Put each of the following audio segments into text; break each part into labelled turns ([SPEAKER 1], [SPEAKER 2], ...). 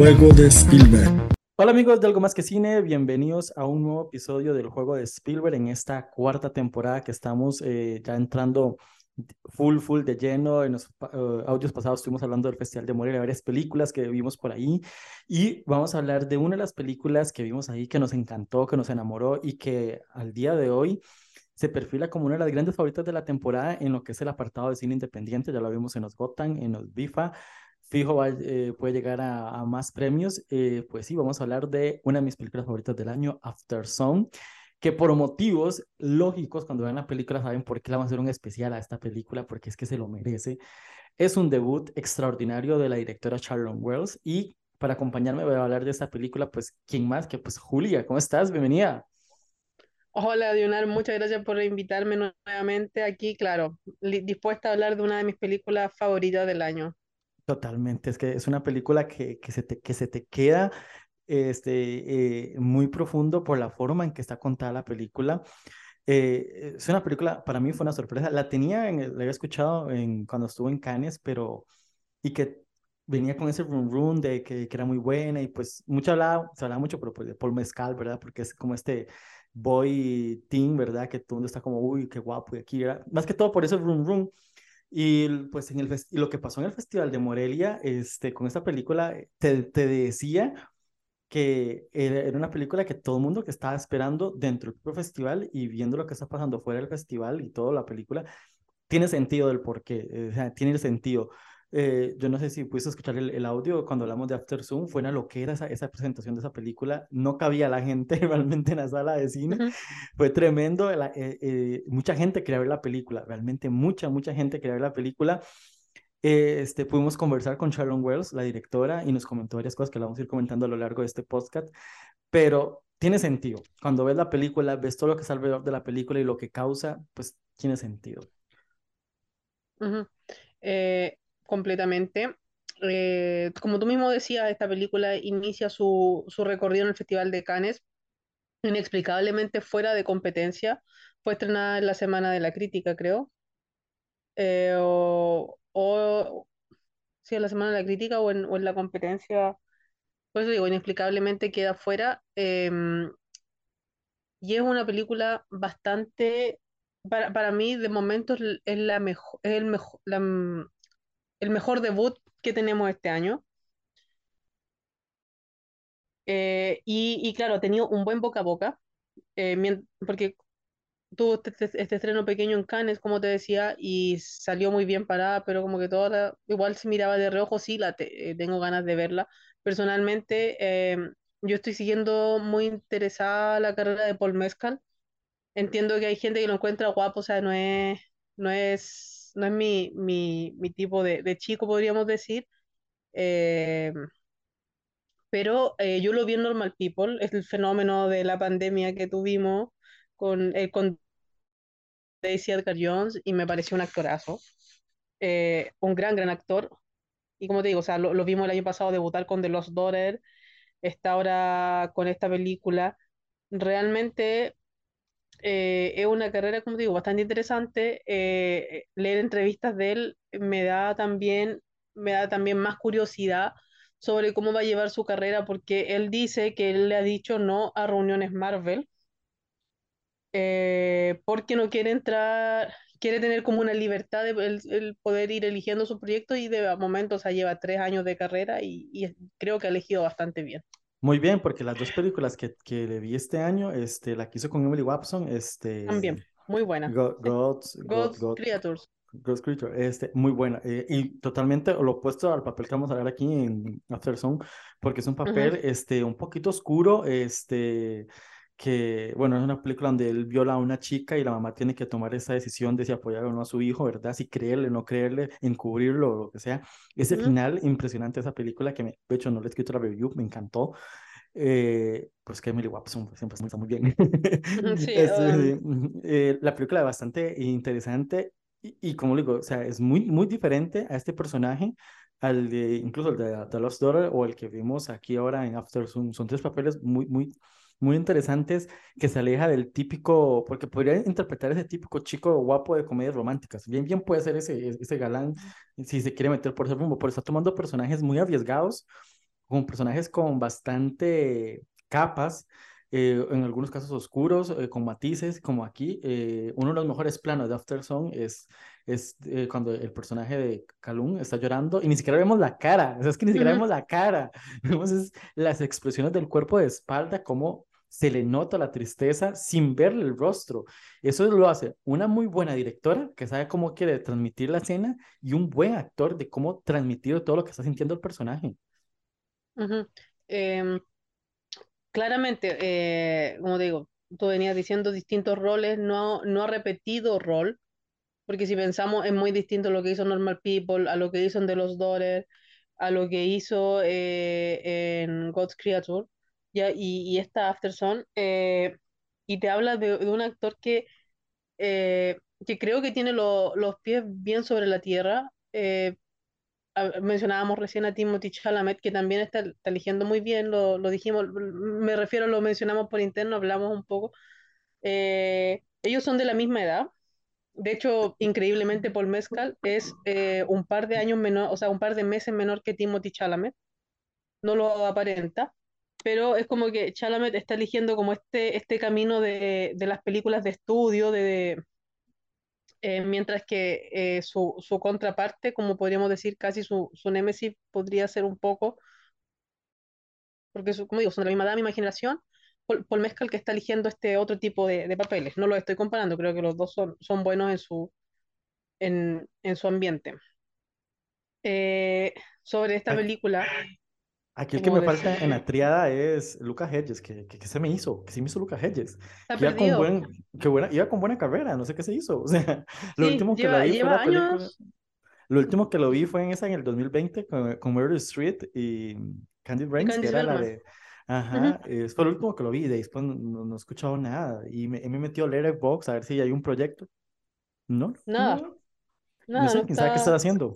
[SPEAKER 1] Juego de Spielberg.
[SPEAKER 2] Hola amigos de Algo Más que Cine, bienvenidos a un nuevo episodio del juego de Spielberg en esta cuarta temporada que estamos eh, ya entrando full, full de lleno. En los uh, audios pasados estuvimos hablando del Festival de Morelia, varias películas que vimos por ahí y vamos a hablar de una de las películas que vimos ahí que nos encantó, que nos enamoró y que al día de hoy se perfila como una de las grandes favoritas de la temporada en lo que es el apartado de cine independiente. Ya lo vimos en los Gotham, en los BIFA. Fijo va, eh, puede llegar a, a más premios. Eh, pues sí, vamos a hablar de una de mis películas favoritas del año, After Song, que por motivos lógicos, cuando vean la película saben por qué la vamos a hacer un especial a esta película, porque es que se lo merece. Es un debut extraordinario de la directora Sharon Wells y para acompañarme voy a hablar de esta película, pues, ¿quién más? Que pues Julia, ¿cómo estás? Bienvenida.
[SPEAKER 3] Hola, Dionar, muchas gracias por invitarme nuevamente aquí, claro, dispuesta a hablar de una de mis películas favoritas del año.
[SPEAKER 2] Totalmente, es que es una película que, que, se, te, que se te queda este, eh, muy profundo por la forma en que está contada la película. Eh, es una película, para mí fue una sorpresa, la tenía, en, la había escuchado en, cuando estuvo en Cannes, pero, y que venía con ese run run de que, que, era muy buena y pues mucho hablaba, se hablaba mucho pero pues, de Paul Mescal, ¿verdad? Porque es como este boy teen, ¿verdad? Que todo el mundo está como, uy, qué guapo, y aquí, ¿verdad? más que todo por ese room room. Y pues en el y lo que pasó en el Festival de Morelia, este, con esta película, te, te decía que era una película que todo el mundo que estaba esperando dentro del festival y viendo lo que está pasando fuera del festival y toda la película, tiene sentido del por qué, o sea, tiene el sentido. Eh, yo no sé si pudiste escuchar el, el, audio cuando hablamos de After Zoom, fue una loquera esa, esa presentación de esa película, no cabía la gente realmente en la sala de cine, uh -huh. fue tremendo, la, eh, eh, mucha gente quería ver la película, realmente mucha, mucha gente quería ver la película. este, pudimos conversar con Sharon Wells, la directora, y nos comentó varias cosas que la vamos a ir comentando a lo largo de este podcast, pero tiene sentido. Cuando ves la película, ves todo lo que es alrededor de la película y lo que causa, pues tiene sentido.
[SPEAKER 3] Uh -huh. eh, completamente. Eh, como tú mismo decías, esta película inicia su, su, recorrido en el Festival de Cannes, inexplicablemente fuera de competencia. Fue estrenada en la Semana de la Crítica, creo. Eh, o, sí, en la Semana de la Crítica o en, o en la competencia. Por eso digo, inexplicablemente queda fuera. Eh, y es una película bastante, para, para mí, de momento es la mejor, es el mejor, la, el mejor debut que tenemos este año. Eh, y, y, claro, ha tenido un buen boca a boca, eh, porque tuvo este, este, este, estreno pequeño en Cannes, como te decía, y salió muy bien parada, pero como que toda igual se miraba de reojo, sí, la eh, tengo ganas de verla. Personalmente, yo estoy siguiendo muy interesada la carrera de Paul Mescal. Entiendo que hay gente que lo encuentra guapo, o sea, no es, no es, no es mi, mi, mi tipo de, de, chico, podríamos decir. Eh, pero eh, yo lo vi en Normal People, es el fenómeno de la pandemia que tuvimos con, eh, con Daisy Edgar Jones y me pareció un actorazo, eh, un gran, gran actor. Y como te digo, o sea, lo, lo, vimos el año pasado debutar con The Lost Daughter, está ahora con esta película. Realmente eh, es una carrera, como digo, bastante interesante. Eh, leer entrevistas de él me da también, me da también más curiosidad sobre cómo va a llevar su carrera, porque él dice que él le ha dicho no a reuniones Marvel, eh, porque no quiere entrar, quiere tener como una libertad de el, poder ir eligiendo su proyecto y de momento, o sea, lleva tres años de carrera y creo que ha elegido bastante bien.
[SPEAKER 2] Muy bien, porque las dos películas que, que le vi este año, este, la que hizo con Emily Watson, este...
[SPEAKER 3] También, muy buena.
[SPEAKER 2] God, God's,
[SPEAKER 3] God's, God,
[SPEAKER 2] Creatures. Ghost Creature, este, muy buena. Eh, y totalmente lo opuesto al papel que vamos a ver aquí en After Song, porque es un papel, uh -huh. este, un poquito oscuro, este, que, bueno, es una película donde él viola a una chica y la mamá tiene que tomar esa decisión de si apoyar o no a su hijo, ¿verdad? Si creerle, no creerle, encubrirlo o lo que sea. Ese uh -huh. final impresionante, esa película que, me, de hecho, no le he escrito la review, me encantó. Eh, pues que Emily Watson siempre está muy bien.
[SPEAKER 3] Sí,
[SPEAKER 2] es,
[SPEAKER 3] um...
[SPEAKER 2] eh, la película es bastante interesante y, y, como digo, o sea, es muy, muy diferente a este personaje, al de, incluso el de The Lost Daughter o el que vimos aquí ahora en After Sun. Son tres papeles muy, muy, muy interesantes que se aleja del típico, porque podría interpretar ese típico chico guapo de comedias románticas. Bien, bien puede ser ese, ese galán si se quiere meter por ese rumbo, pero está tomando personajes muy arriesgados con personajes con bastante capas, eh, en algunos casos oscuros, eh, con matices, como aquí. eh, uno de los mejores planos de After Song es, es eh, cuando el personaje de Calum está llorando y ni siquiera vemos la cara, o sea, es que ni siquiera
[SPEAKER 3] Ujú,
[SPEAKER 2] vemos la cara, vemos es las expresiones del cuerpo de espalda, cómo se le nota la tristeza sin verle el rostro. Eso lo hace una muy buena directora que sabe cómo quiere transmitir la escena y un buen actor de cómo transmitir todo lo que está sintiendo el personaje.
[SPEAKER 3] Em, claramente, eh, como digo, tú venías diciendo distintos roles, no, no ha repetido rol, porque si pensamos es muy distinto lo que hizo Normal People, a lo que hizo en The Lost Daughter, a lo que hizo eh, en God's Creature, ya, y, y esta Afterson, eh, y te habla de, de un actor que, eh, que creo que tiene lo- los pies bien sobre la tierra. eh, mencionábamos recién a Timothy Chalamet, que también está, está eligiendo muy bien, lo, lo dijimos, me refiero, lo mencionamos por interno, hablamos un poco. Eh, ellos son de la misma edad. De hecho, increíblemente, Paul Mescal es un par de años menor, o sea, un par de meses menor que Timothy Chalamet. No lo aparenta, pero es como que Chalamet está eligiendo como este, este camino de, de las películas de estudio, de, eh, mientras que eh, su, su contraparte, como podríamos decir, casi su, su némesis, podría ser un poco, porque su- como digo, son de la misma edad, misma generación, Paul, Paul Mescal que está eligiendo este otro tipo de, de papeles. No los estoy comparando, creo que los dos son, son buenos en su, en, en su ambiente. Eh, sobre esta película,
[SPEAKER 2] aquí el que me falta en la triada es Lucas Hedges, que, que, que se me hizo, que sí me hizo Lucas Hedges, que iba con buen, que buena, iba con buena carrera, no sé qué se hizo, o sea, lo
[SPEAKER 3] Sí,
[SPEAKER 2] último que lo vi fue
[SPEAKER 3] lleva
[SPEAKER 2] la película,
[SPEAKER 3] años.
[SPEAKER 2] lo último que lo vi fue en esa en el 2020 con, con Meryl Streep y Candy Brains, que era la de, ajá, eh, fue lo último que lo vi, de después no, no, no he escuchado nada, y me, me metió a Letterboxd a ver si hay un proyecto, no,
[SPEAKER 3] Nada,
[SPEAKER 2] no, no
[SPEAKER 3] nada, no
[SPEAKER 2] sé, quién sabe qué
[SPEAKER 3] está,
[SPEAKER 2] está haciendo.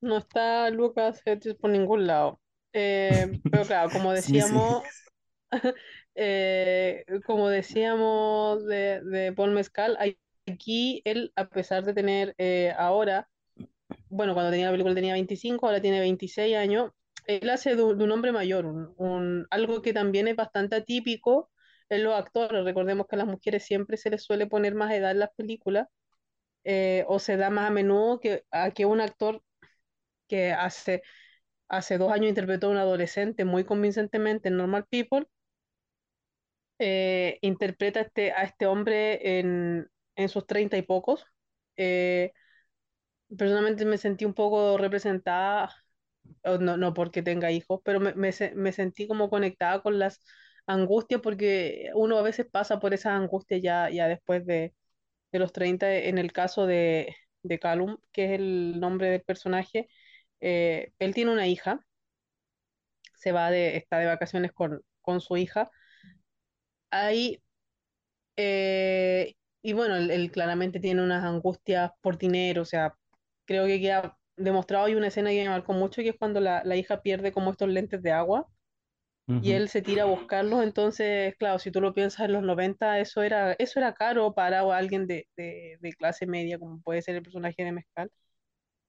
[SPEAKER 3] no está Lucas Hedges por ningún lado. Eh, pero claro, como
[SPEAKER 2] Sí, sí.
[SPEAKER 3] decíamos, eh, como decíamos de, de Paul Mescal, hay- aquí él, a pesar de tener eh, ahora, bueno, cuando tenía la película tenía 25, ahora tiene 26 años, él hace de, un hombre mayor, un, un- algo que también es bastante atípico en los actores. Recordemos que a las mujeres siempre se les suele poner más edad en las películas, o se da más a menudo que a que un actor que hace, hace dos años interpretó a un adolescente muy convincentemente en Normal People, eh, interpreta a este, a este hombre en, en sus treinta y pocos. Eh, personalmente me sentí un poco representada, no, no porque tenga hijos, pero me, me, me sentí como conectada con las angustias porque uno a veces pasa por esas angustias ya, ya después de, de los 30 en el caso de, de Callum, que es el nombre del personaje. Eh, él tiene una hija, se va de, está de vacaciones con, con su hija. Ahí Eh, y bueno, él, él claramente tiene unas angustias por dinero, o sea, creo que queda demostrado, hay una escena que me marcó mucho, que es cuando la, la hija pierde como estos lentes de agua y él se tira a buscarlos, entonces, claro, si tú lo piensas en los 90 eso era, eso era caro para alguien de, de, de clase media, como puede ser el personaje de Mezcal.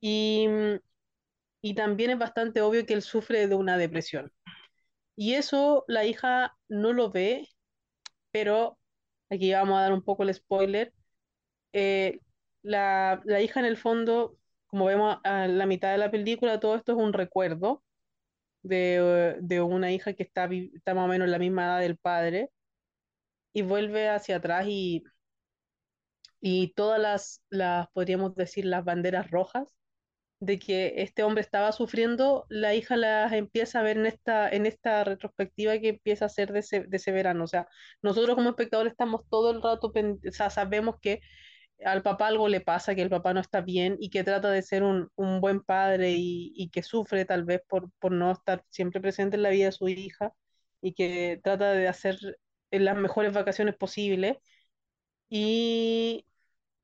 [SPEAKER 3] Y, mm, y también es bastante obvio que él sufre de una depresión. Y eso la hija no lo ve, pero aquí vamos a dar un poco el spoiler eh, la, la hija en el fondo, como vemos a la mitad de la película, todo esto es un recuerdo de, de una hija que está, está más o menos en la misma edad del padre y vuelve hacia atrás y, y todas las, las, podríamos decir, las banderas rojas de que este hombre estaba sufriendo, la hija las empieza a ver en esta, en esta retrospectiva que empieza a ser de ese, de ese verano. O sea, nosotros como espectadores estamos todo el rato, o sabemos que al papá algo le pasa, que el papá no está bien y que trata de ser un, un buen padre y, y que sufre tal vez por, por no estar siempre presente en la vida de su hija y que trata de hacer las mejores vacaciones posibles, y,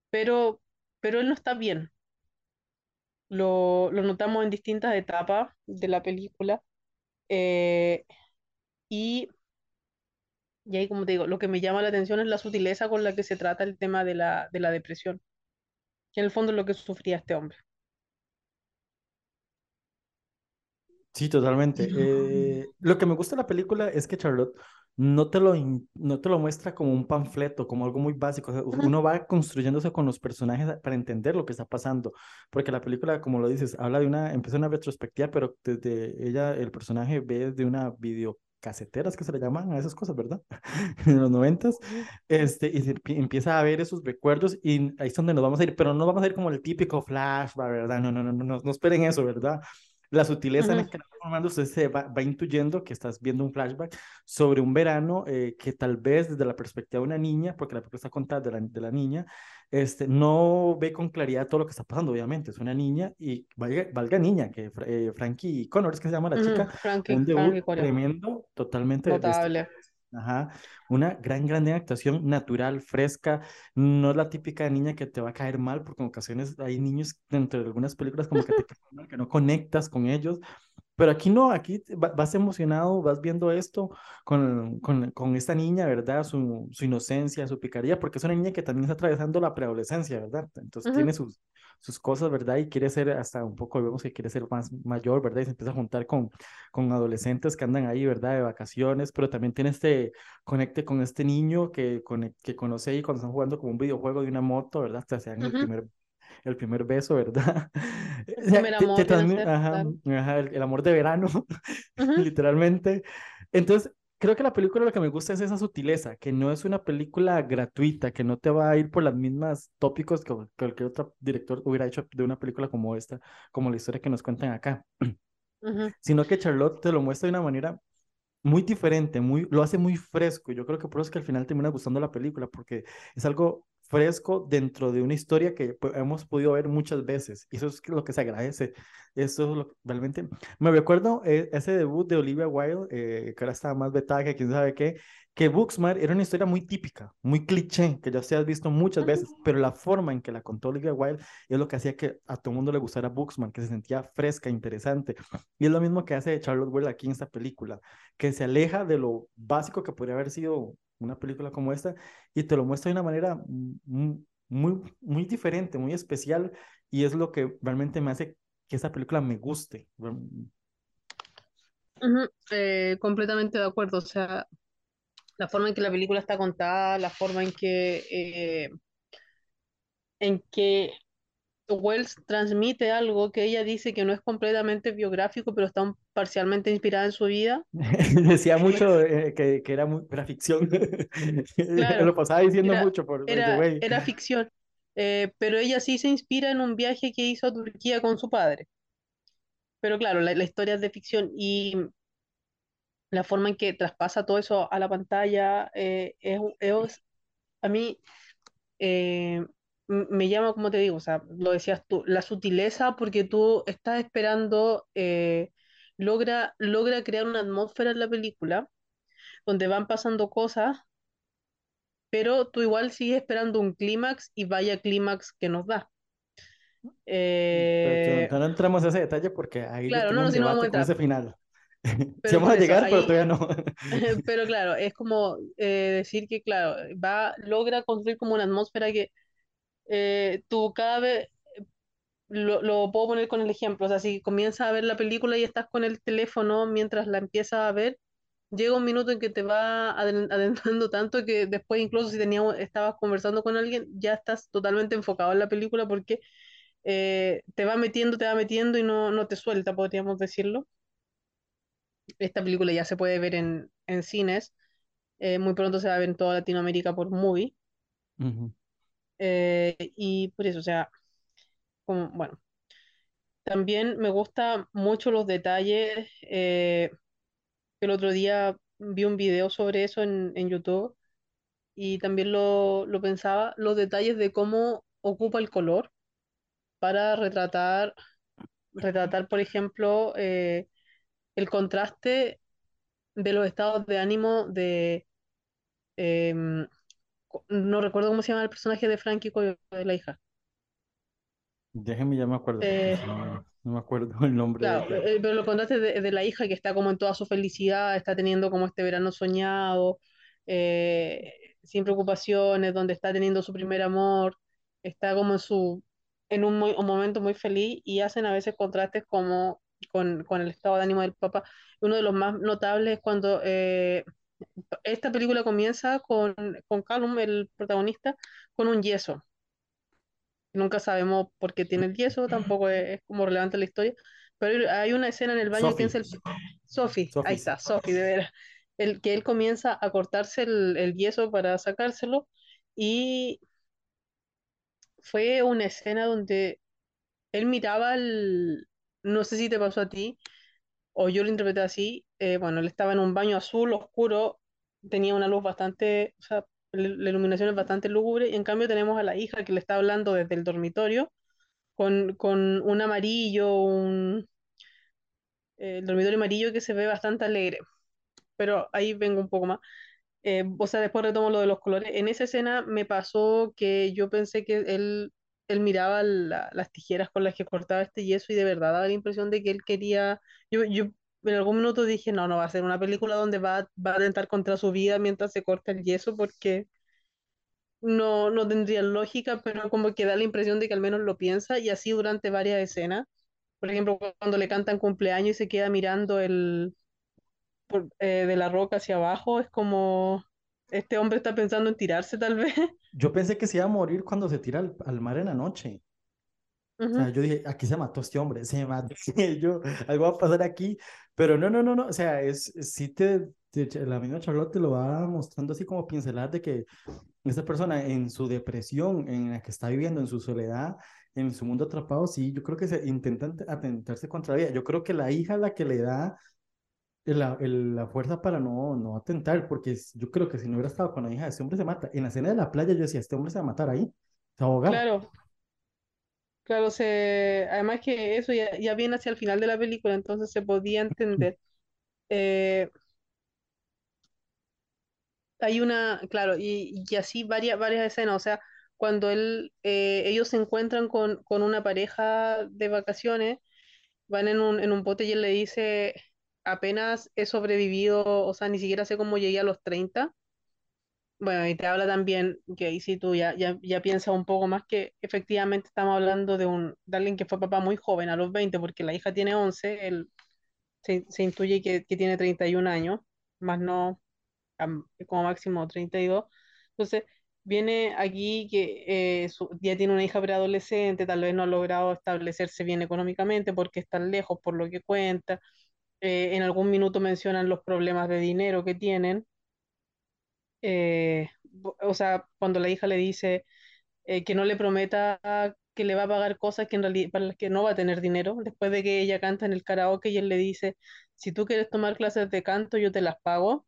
[SPEAKER 3] pero, pero él no está bien. Lo, lo notamos en distintas etapas de la película eh, y, y ahí, como te digo, lo que me llama la atención es la sutileza con la que se trata el tema de la, de la depresión, que en el fondo es lo que sufría este hombre.
[SPEAKER 2] Sí, totalmente. Eh, lo que me gusta de la película es que Charlotte no te lo, no te lo muestra como un panfleto, como algo muy básico. O sea, uno va construyéndose con los personajes para entender lo que está pasando. Porque la película, como lo dices, habla de una, empieza una retrospectiva, pero desde ella, el personaje ve de una videocasetera, es que se le llaman a esas cosas, ¿verdad? En los noventas, este, y se empieza a ver esos recuerdos y ahí es donde nos vamos a ir, pero no vamos a ir como el típico flashback, ¿verdad? No, no, no, no, no, no esperen eso, ¿verdad? La sutileza en la que formando, usted se va, va intuyendo que estás viendo un flashback sobre un verano eh, que tal vez desde la perspectiva de una niña, porque la película está contada de la, de la niña, este, no ve con claridad todo lo que está pasando, obviamente, es una niña y valga, valga niña, que eh, Frankie Connors, que se llama la chica,
[SPEAKER 3] Frankie,
[SPEAKER 2] un debut
[SPEAKER 3] Frankie
[SPEAKER 2] tremendo, totalmente de este
[SPEAKER 3] notable.
[SPEAKER 2] Ajá, una gran, gran actuación natural, fresca, no es la típica niña que te va a caer mal, porque en ocasiones hay niños dentro de algunas películas como que te caen mal, que no conectas con ellos, pero aquí no, aquí vas emocionado, vas viendo esto con, con, con esta niña, ¿verdad? Su, su inocencia, su picardía, porque es una niña que también está atravesando la preadolescencia, ¿verdad? Entonces tiene
[SPEAKER 3] Ujú,
[SPEAKER 2] sus, sus cosas, ¿verdad? Y quiere ser hasta un poco, vemos que quiere ser más mayor, ¿verdad? Y se empieza a juntar con, con adolescentes que andan ahí, ¿verdad? De vacaciones, pero también tiene este conecte con este niño que, conec- que conoce ahí cuando están jugando como un videojuego de una moto, ¿verdad? Hasta se dan el
[SPEAKER 3] ujú.
[SPEAKER 2] primer el primer beso, ¿verdad?
[SPEAKER 3] El primer
[SPEAKER 2] te, te
[SPEAKER 3] amor
[SPEAKER 2] ajá, ajá, el, el amor de verano,
[SPEAKER 3] Ujú,
[SPEAKER 2] literalmente. Entonces, creo que la película lo que me gusta es esa sutileza, que no es una película gratuita, que no te va a ir por las mismas tópicos que cualquier otro director hubiera hecho de una película como esta, como la historia que nos cuentan acá,
[SPEAKER 3] ujú,
[SPEAKER 2] sino que Charlotte te lo muestra de una manera muy diferente, muy, lo hace muy fresco. Yo creo que por eso es que al final termina gustando la película, porque es algo fresco dentro de una historia que pues, hemos podido ver muchas veces. Y eso es lo que se agradece. Eso es lo que realmente... Me recuerdo eh, ese debut de Olivia Wilde, eh, que ahora estaba más vetada que quién sabe qué, que Booksmart era una historia muy típica, muy cliché, que ya se has visto muchas veces, pero la forma en que la contó Olivia Wilde es lo que hacía que a todo el mundo le gustara Booksmart, que se sentía fresca, interesante. Y es lo mismo que hace Charlotte Well aquí en esta película que se aleja de lo básico que podría haber sido una película como esta y te lo muestra de una manera muy, muy, diferente, muy especial y es lo que realmente me hace que esta película me guste.
[SPEAKER 3] Eh, completamente de acuerdo. O sea, la forma en que la película está contada, la forma en que, eh, en que Wells transmite algo que ella dice que no es completamente biográfico, pero está parcialmente inspirada en su vida.
[SPEAKER 2] Decía mucho eh, que, que era, era ficción.
[SPEAKER 3] claro,
[SPEAKER 2] lo pasaba diciendo
[SPEAKER 3] era,
[SPEAKER 2] mucho por
[SPEAKER 3] era,
[SPEAKER 2] way.
[SPEAKER 3] era ficción, eh, pero ella sí se inspira en un viaje que hizo a Turquía con su padre. Pero claro, la, la historia es de ficción y la forma en que traspasa todo eso a la pantalla eh, es, es- a mí eh, me llama, como te digo, o sea, lo decías tú, la sutileza porque tú estás esperando, eh, logra, logra crear una atmósfera en la película donde van pasando cosas, pero tú igual sigues esperando un clímax y vaya clímax que nos da.
[SPEAKER 2] Pero
[SPEAKER 3] Eh,
[SPEAKER 2] no entramos a ese detalle porque ahí
[SPEAKER 3] claro, no, no, si no vamos a entrar,
[SPEAKER 2] ese final.
[SPEAKER 3] Pero
[SPEAKER 2] vamos a
[SPEAKER 3] eso,
[SPEAKER 2] llegar, pero todavía no.
[SPEAKER 3] pero claro, es como eh, decir que, claro, va, logra construir como una atmósfera que eh, tú cada vez, lo, lo puedo poner con el ejemplo, o sea, si comienzas a ver la película y estás con el teléfono mientras la empiezas a ver, llega un minuto en que te va aden- adentrando tanto que después incluso si teníamos, estabas conversando con alguien, ya estás totalmente enfocado en la película porque eh, te va metiendo, te va metiendo y no, no te suelta, podríamos decirlo. Esta película ya se puede ver en, en cines, eh, muy pronto se va a ver en toda Latinoamérica por Movie,
[SPEAKER 2] Ujú.
[SPEAKER 3] Eh, y por eso, o sea, como, bueno. También me gustan mucho los detalles. eh, el otro día vi un video sobre eso en, en YouTube y también lo, lo pensaba, los detalles de cómo ocupa el color para retratar, retratar, por ejemplo, eh, el contraste de los estados de ánimo de, co- no recuerdo cómo se llama el personaje de Frankie Coyo, de la hija.
[SPEAKER 2] Déjenme, ya me acuerdo,
[SPEAKER 3] Eh,
[SPEAKER 2] no, no me acuerdo el nombre de
[SPEAKER 3] Claro,
[SPEAKER 2] ella.
[SPEAKER 3] eh, pero lo contaste de, de la hija que está como en toda su felicidad, está teniendo como este verano soñado, eh, sin preocupaciones, donde está teniendo su primer amor, está como en su, en un, muy- un momento muy feliz y hacen a veces contrastes como con, con el estado de ánimo del papá. Uno de los más notables es cuando eh, esta película comienza con, con Callum, el protagonista, con un yeso. Nunca sabemos por qué tiene el yeso, tampoco es, es como relevante la historia, pero hay una escena en el baño que es el... Sophie, ahí está, Sophie, de veras. El, que él comienza a cortarse el, el yeso para sacárselo y fue una escena donde él miraba el, no sé si te pasó a ti, o yo lo interpreté así, eh, bueno, él estaba en un baño azul, oscuro, tenía una luz bastante, o sea, la iluminación es bastante lúgubre, y en cambio tenemos a la hija que le está hablando desde el dormitorio, con, con un amarillo, un eh, el dormitorio amarillo que se ve bastante alegre, pero ahí vengo un poco más. Eh, o sea, después retomo lo de los colores. En esa escena me pasó que yo pensé que él, él miraba la- las tijeras con las que cortaba este yeso y de verdad daba la impresión de que él quería. Yo en algún minuto dije, no, no va a ser una película donde va, va a atentar contra su vida mientras se corta el yeso porque no, no tendría lógica, pero como que da la impresión de que al menos lo piensa y así durante varias escenas. Por ejemplo, cuando le cantan cumpleaños y se queda mirando el, eh, de la roca hacia abajo, es como este hombre está pensando en tirarse tal vez.
[SPEAKER 2] Yo pensé que se iba a morir cuando se tira al mar en la noche. O sea, yo dije, aquí se mató este hombre, se mató. Yo, algo va a pasar aquí. Pero no, no, no, no. O sea, es, sí te, te- la misma Charlotte te lo va mostrando así como pinceladas de que esta persona en su depresión, en la que está viviendo, en su soledad, en su mundo atrapado, sí, yo creo que se intentan atentarse contra la vida. Yo creo que la hija la que le da la, el- la fuerza para no, no atentar, porque yo creo que si no hubiera estado con la hija, este hombre se mata. En la escena de la playa yo decía, este hombre se va a matar ahí, se va a ahogar.
[SPEAKER 3] Claro, claro, se, además que eso ya, ya viene hacia el final de la película, entonces se podía entender. Eh, hay una, claro, y, y así varias, varias escenas, o sea, cuando él, eh, ellos se encuentran con, con una pareja de vacaciones, van en un, en un bote y él le dice, apenas he sobrevivido, o sea, ni siquiera sé cómo llegué a los treinta Bueno, y te habla también que ahí sí tú ya, ya, ya piensas un poco más que efectivamente estamos hablando de, un, de alguien que fue papá muy joven, a los 20 porque la hija tiene once él se, se intuye que, que tiene 31 años, más no como máximo treinta y dos Entonces, viene aquí que eh, su- ya tiene una hija preadolescente, tal vez no ha logrado establecerse bien económicamente porque están lejos por lo que cuenta. Eh, en algún minuto mencionan los problemas de dinero que tienen eh, o sea, cuando la hija le dice eh, que no le prometa que le va a pagar cosas que en realidad para las que no va a tener dinero, después de que ella canta en el karaoke y él le dice, si tú quieres tomar clases de canto, yo te las pago.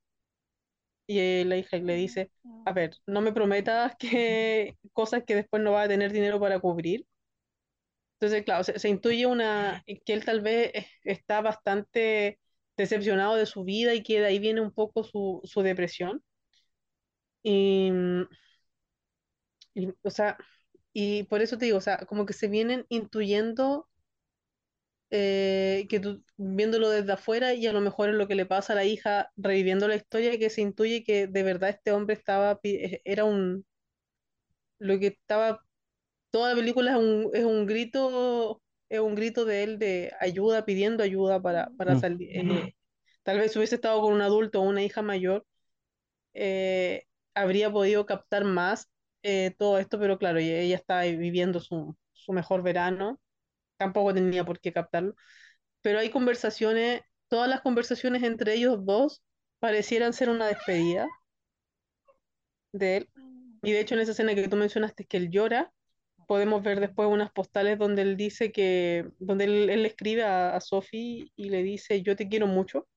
[SPEAKER 3] Y eh, la hija le dice, a ver, no me prometas que cosas que después no va a tener dinero para cubrir. Entonces, claro, se, se intuye una, que él tal vez eh, está bastante decepcionado de su vida y que de ahí viene un poco su, su depresión. Y, mm, y, o sea, y por eso te digo, o sea, como que se vienen intuyendo eh, que tú, viéndolo desde afuera y a lo mejor es lo que le pasa a la hija reviviendo la historia, que se intuye que de verdad este hombre estaba, eh, era un, lo que estaba, toda la película es un, es un grito, es un grito de él de ayuda, pidiendo ayuda para, para
[SPEAKER 2] Mm.
[SPEAKER 3] salir. eh, tal vez si hubiese estado con un adulto o una hija mayor eh, habría podido captar más eh, todo esto, pero claro, ella, estaba viviendo su, su mejor verano, tampoco tenía por qué captarlo, pero hay conversaciones, todas las conversaciones entre ellos dos parecieran ser una despedida de él, y de hecho en esa escena que tú mencionaste que él llora, podemos ver después unas postales donde él dice que, donde él, él escribe a, a Sophie y le dice, yo te quiero mucho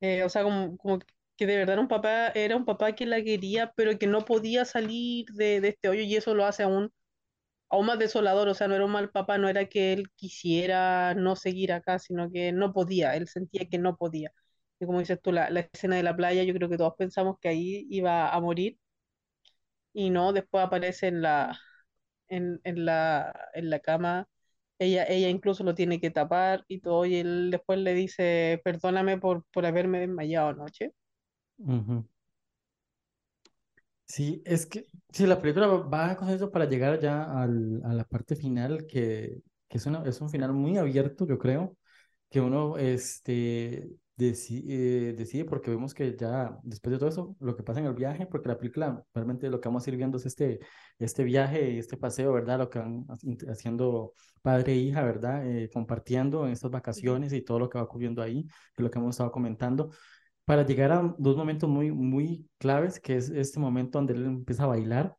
[SPEAKER 3] Eh, o sea, como, como que de verdad era un papá, era un papá que la quería, pero que no podía salir de, de este hoyo y eso lo hace aún, aún más desolador. O sea, no era un mal papá, no era que él quisiera no seguir acá, sino que no podía, él sentía que no podía. Y como dices tú, la, la escena de la playa, yo creo que todos pensamos que ahí iba a morir y no, después aparece en la, en, en la, en la cama. Ella, ella incluso lo tiene que tapar y todo, y él después le dice, perdóname por, por haberme desmayado anoche.
[SPEAKER 2] Ujú. Sí, es que sí, la película va va con eso para llegar ya al, a la parte final que, que es, una, es un final muy abierto, yo creo, que uno este, decide, decide, porque vemos que ya después de todo eso, lo que pasa en el viaje, porque la película realmente lo que vamos a ir viendo es este, este viaje, este paseo, ¿verdad? Lo que van haciendo padre e hija, ¿verdad? Eh, compartiendo en estas vacaciones y todo lo que va ocurriendo ahí, que es lo que hemos estado comentando, para llegar a dos momentos muy, muy claves, que es este momento donde él empieza a bailar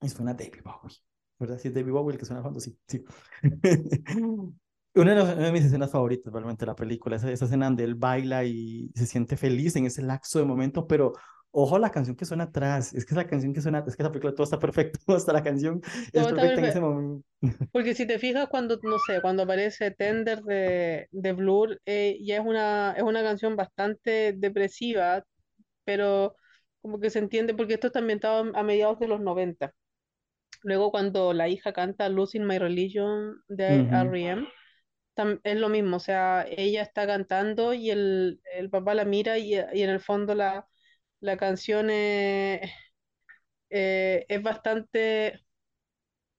[SPEAKER 2] y suena David Bowie, ¿verdad? Sí, es David Bowie el que suena cuando sí, sí. Una de, mis escenas favoritas, realmente, de la película, esa, esa escena donde él baila y se siente feliz en ese lapso de momento, pero ojo la canción que suena atrás, es que esa canción que suena, es que esa película todo está perfecto, hasta la canción es perfecta en ese momento.
[SPEAKER 3] Porque si te fijas cuando, no sé, cuando aparece Tender de, de Blur, eh, ya es una, es una canción bastante depresiva, pero como que se entiende porque esto está ambientado a mediados de los 90. Luego cuando la hija canta Losing My Religion de R.E.M., es lo mismo, o sea, ella está cantando y el, el papá la mira y, y, en el fondo la, la canción es, eh, es bastante,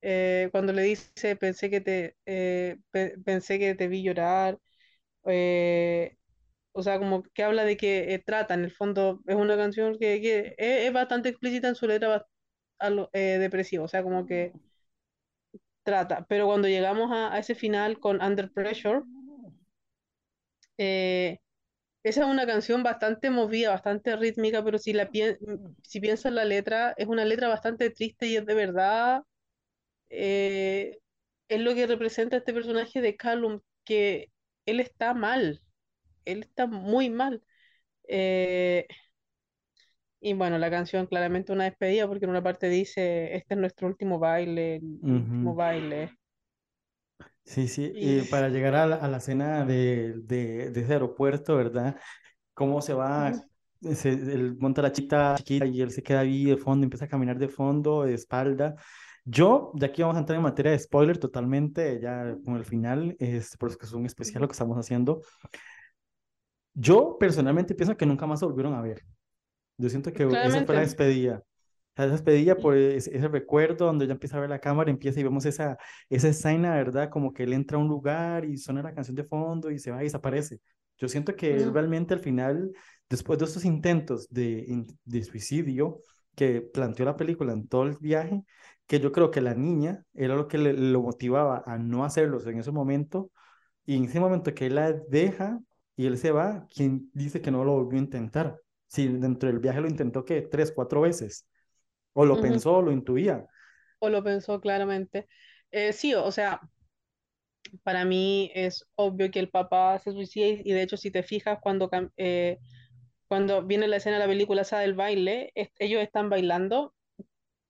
[SPEAKER 3] eh, cuando le dice, pensé que te, eh, pensé que te vi llorar, o sea, como que habla de que trata, en el fondo es una canción que, es, bastante explícita en su letra depresiva, o sea, como que trata, pero cuando llegamos a, ese final con Under Pressure, esa es una canción bastante movida, bastante rítmica, pero si, la si piensas en la letra, es una letra bastante triste y es de verdad, eh, es lo que representa este personaje de Callum, que él está mal, él está muy mal. Eh, y bueno, la canción claramente una despedida porque en una parte dice, este es nuestro último baile, el último baile.
[SPEAKER 2] Sí, sí, y para llegar a la, a la cena de, de, de, ese aeropuerto, ¿verdad? Cómo se va, se, él monta la chica chiquita y él se queda ahí de fondo, empieza a caminar de fondo, de espalda. Yo, de aquí vamos a entrar en materia de spoiler totalmente, ya con el final, es, por eso que es un especial lo que estamos haciendo. Yo personalmente pienso que nunca más se volvieron a ver. Yo siento que esa fue la despedida. La despedida por ese, ese, recuerdo donde ya empieza a ver la cámara, empieza y vemos esa, esa escena, ¿verdad? Como que él entra a un lugar y suena la canción de fondo y se va y desaparece. Yo siento que él realmente al final, después de estos intentos de, de suicidio que planteó la película en todo el viaje, que yo creo que la niña era lo que le, lo motivaba a no hacerlos en ese momento, y en ese momento que él la deja y él se va, quien dice que no lo volvió a intentar? Si dentro del viaje lo intentó que tres, cuatro veces. O lo pensó, o lo intuía.
[SPEAKER 3] O lo pensó claramente. Eh, sí, o sea, para mí es obvio que el papá se suicida y de hecho si te fijas cuando, eh, cuando viene la escena de la película esa del baile, ellos están bailando,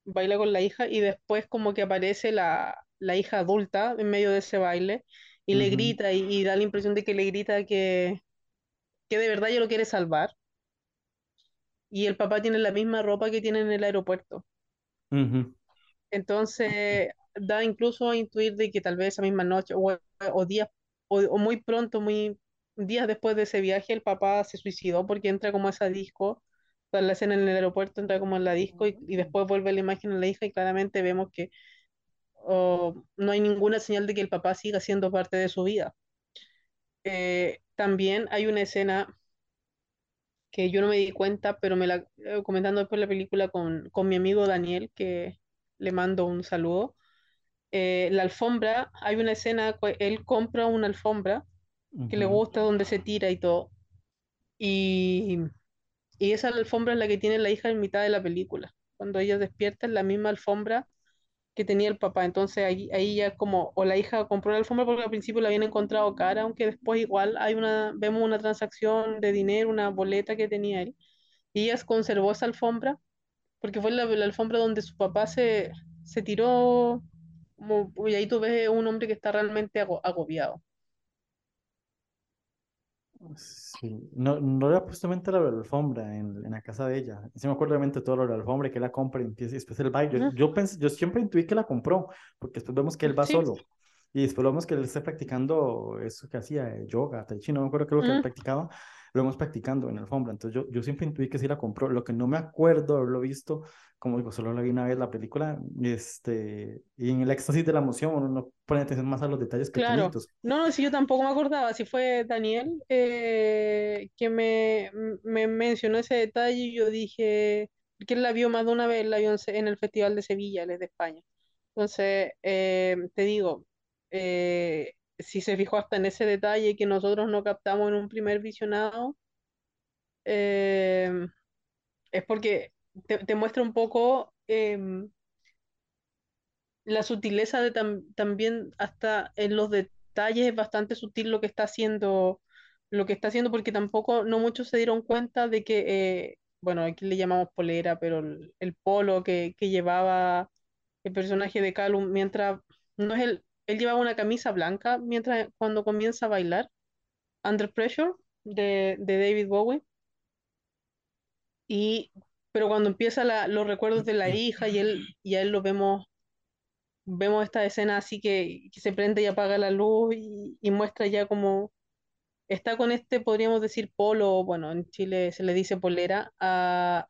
[SPEAKER 3] baila con la hija y después como que aparece la, la hija adulta en medio de ese baile y le grita y, y, da la impresión de que le grita que, que de verdad ella lo quiere salvar y el papá tiene la misma ropa que tiene en el aeropuerto. Entonces, da incluso a intuir de que tal vez esa misma noche o, o días, o, muy pronto, muy días después de ese viaje, el papá se suicidó porque entra como a esa disco, la escena en el aeropuerto entra como en la disco y, después vuelve la imagen a la hija y claramente vemos que no hay ninguna señal de que el papá siga siendo parte de su vida. Eh, también hay una escena que yo no me di cuenta, pero me la eh, comentando después la película con, con, mi amigo Daniel, que le mando un saludo. Eh, la alfombra, hay una escena, él compra una alfombra que le gusta donde se tira y todo. Y, y esa alfombra es la que tiene la hija en mitad de la película. Cuando ella despierta es la misma alfombra que tenía el papá. Entonces ahí, ahí ya como, o la hija compró la alfombra porque al principio la habían encontrado cara, aunque después igual hay una, vemos una transacción de dinero, una boleta que tenía él. Y ella conservó esa alfombra porque fue la, la alfombra donde su papá se, se tiró, y ahí tú ves un hombre que está realmente agobiado.
[SPEAKER 2] Sí, no, no era justamente la alfombra en, en, la casa de ella. Sí me acuerdo obviamente todo lo de la alfombra, que la compra y empieza y después el baile. Yo, yo, pensé, yo siempre intuí que la compró, porque después vemos que él va solo. Y después vemos que él está practicando eso que hacía, yoga, tai chi, no me acuerdo qué es lo que él practicaba. Lo hemos practicando en la alfombra. Entonces yo, yo siempre intuí que sí la compró. Lo que no me acuerdo haberlo visto, como digo, solo la vi una vez la película, este, y en el éxtasis de la emoción uno no pone atención más a los detalles
[SPEAKER 3] Claro.
[SPEAKER 2] pequeñitos.
[SPEAKER 3] No, no, si yo tampoco me acordaba, si fue Daniel eh, que me, me mencionó ese detalle y yo dije, que él la vio más de una vez, la vio en el Festival de Sevilla, él es de España. Entonces, eh, te digo, eh, si se fijó hasta en ese detalle que nosotros no captamos en un primer visionado, eh, es porque te, te muestra un poco em, la sutileza de tam- también hasta en los detalles es bastante sutil lo que está haciendo, lo que está haciendo, porque tampoco no muchos se dieron cuenta de que, eh, bueno, aquí le llamamos polera, pero el, el polo que, que llevaba el personaje de Callum mientras, no es el, él llevaba una camisa blanca mientras cuando comienza a bailar, Under Pressure, de, de David Bowie, y pero cuando empieza la- los recuerdos de la hija y él, y a él lo vemos vemos esta escena así que, que se prende y apaga la luz y, y muestra ya como está con este, podríamos decir, polo, bueno, en Chile se le dice polera, a,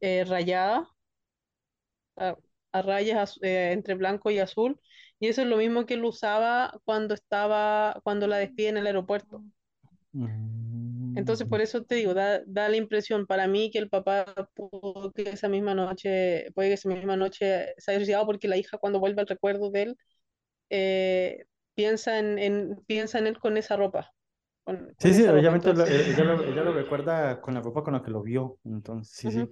[SPEAKER 3] eh, rayada, a, a rayas eh, entre blanco y azul, y eso es lo mismo que él usaba cuando estaba, cuando la despide en el aeropuerto. Entonces,
[SPEAKER 2] Mm.
[SPEAKER 3] por eso te digo, da, da la impresión para mí que el papá pudo que esa misma noche, puede que esa misma noche se haya suicidado porque la hija cuando vuelve al recuerdo de él, eh, piensa en, en- piensa en él con esa ropa, con,
[SPEAKER 2] Sí,
[SPEAKER 3] con
[SPEAKER 2] sí, obviamente lo- eh, ella lo, ella lo recuerda con la ropa con la que lo vio, entonces sí, sí.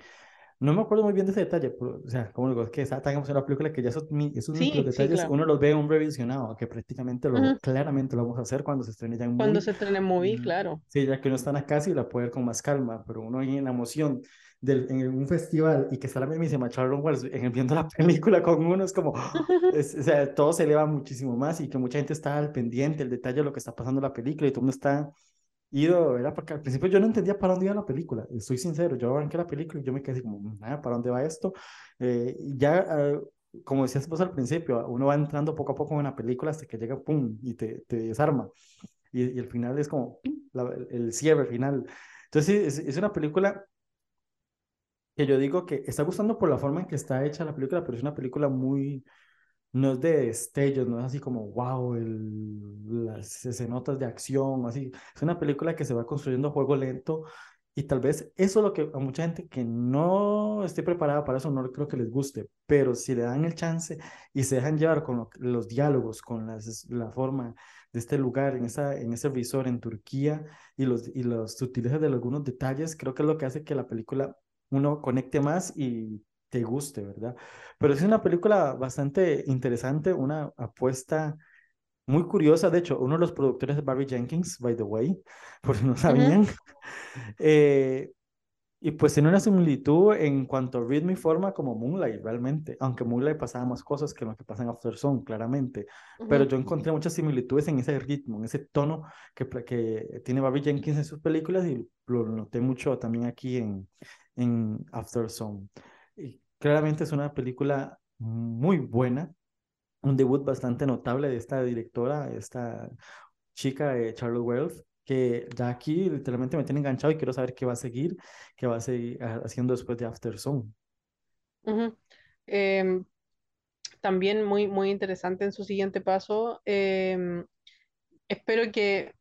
[SPEAKER 2] No me acuerdo muy bien de ese detalle, pero, o sea, como digo, es que está tan emocionada la película que ya esos, esos micro
[SPEAKER 3] Sí, sí,
[SPEAKER 2] detalles
[SPEAKER 3] claro.
[SPEAKER 2] uno los ve un revisionado, que prácticamente lo,
[SPEAKER 3] Ujú,
[SPEAKER 2] claramente lo vamos a hacer cuando se estrene ya en
[SPEAKER 3] Cuando
[SPEAKER 2] movie.
[SPEAKER 3] se estrena en movie,
[SPEAKER 2] Mm,
[SPEAKER 3] claro.
[SPEAKER 2] Sí, ya que uno está en la casa y la puede ver con más calma, pero uno ahí en la emoción del, en un festival y que está la mismísima Sharon Wells en, viendo la película con uno, es como, es- o sea, todo se eleva muchísimo más y que mucha gente está al pendiente, el detalle de lo que está pasando en la película y todo el mundo está ido, era porque al principio yo no entendía para dónde iba la película, estoy sincero, yo arranqué la película y yo me quedé así como, "Ah, ¿para dónde va esto? Eh, ya, ah, como decías vos al principio, uno va entrando poco a poco en la película hasta que llega, ¡pum!, y te, te desarma. Y, y el final es como la- el, cierre final. Entonces, es, es una película que yo digo que está gustando por la forma en que está hecha la película, pero es una película muy, no es de destellos, no es así como, wow, el, las escenotas de acción, así. Es una película que se va construyendo a juego lento y tal vez eso es lo que a mucha gente que no esté preparada para eso no creo que les guste, pero si le dan el chance y se dejan llevar con lo- los diálogos, con las, la forma de este lugar, en, esa, en ese resort en Turquía y los, y los sutilezas de algunos detalles, creo que es lo que hace que la película uno conecte más y te guste, ¿verdad? Pero es una película bastante interesante, una apuesta muy curiosa. De hecho, uno de los productores es Barry Jenkins, by the way, por si no sabían. Eh, y pues tiene una similitud en cuanto a ritmo y forma como Moonlight, realmente. Aunque Moonlight pasaba más cosas que lo que pasa en After Sun, claramente. Pero
[SPEAKER 3] ujú,
[SPEAKER 2] yo encontré muchas similitudes en ese ritmo, en ese tono que, que tiene Barry Jenkins en sus películas y lo noté mucho también aquí en, en After Sun. Y claramente es una película muy buena, un debut bastante notable de esta directora, esta chica de Charlotte Wells, que ya aquí literalmente me tiene enganchado y quiero saber qué va a seguir, qué va a seguir haciendo después de After
[SPEAKER 3] ujú. Em, también muy, muy interesante en su siguiente paso. Em, espero que,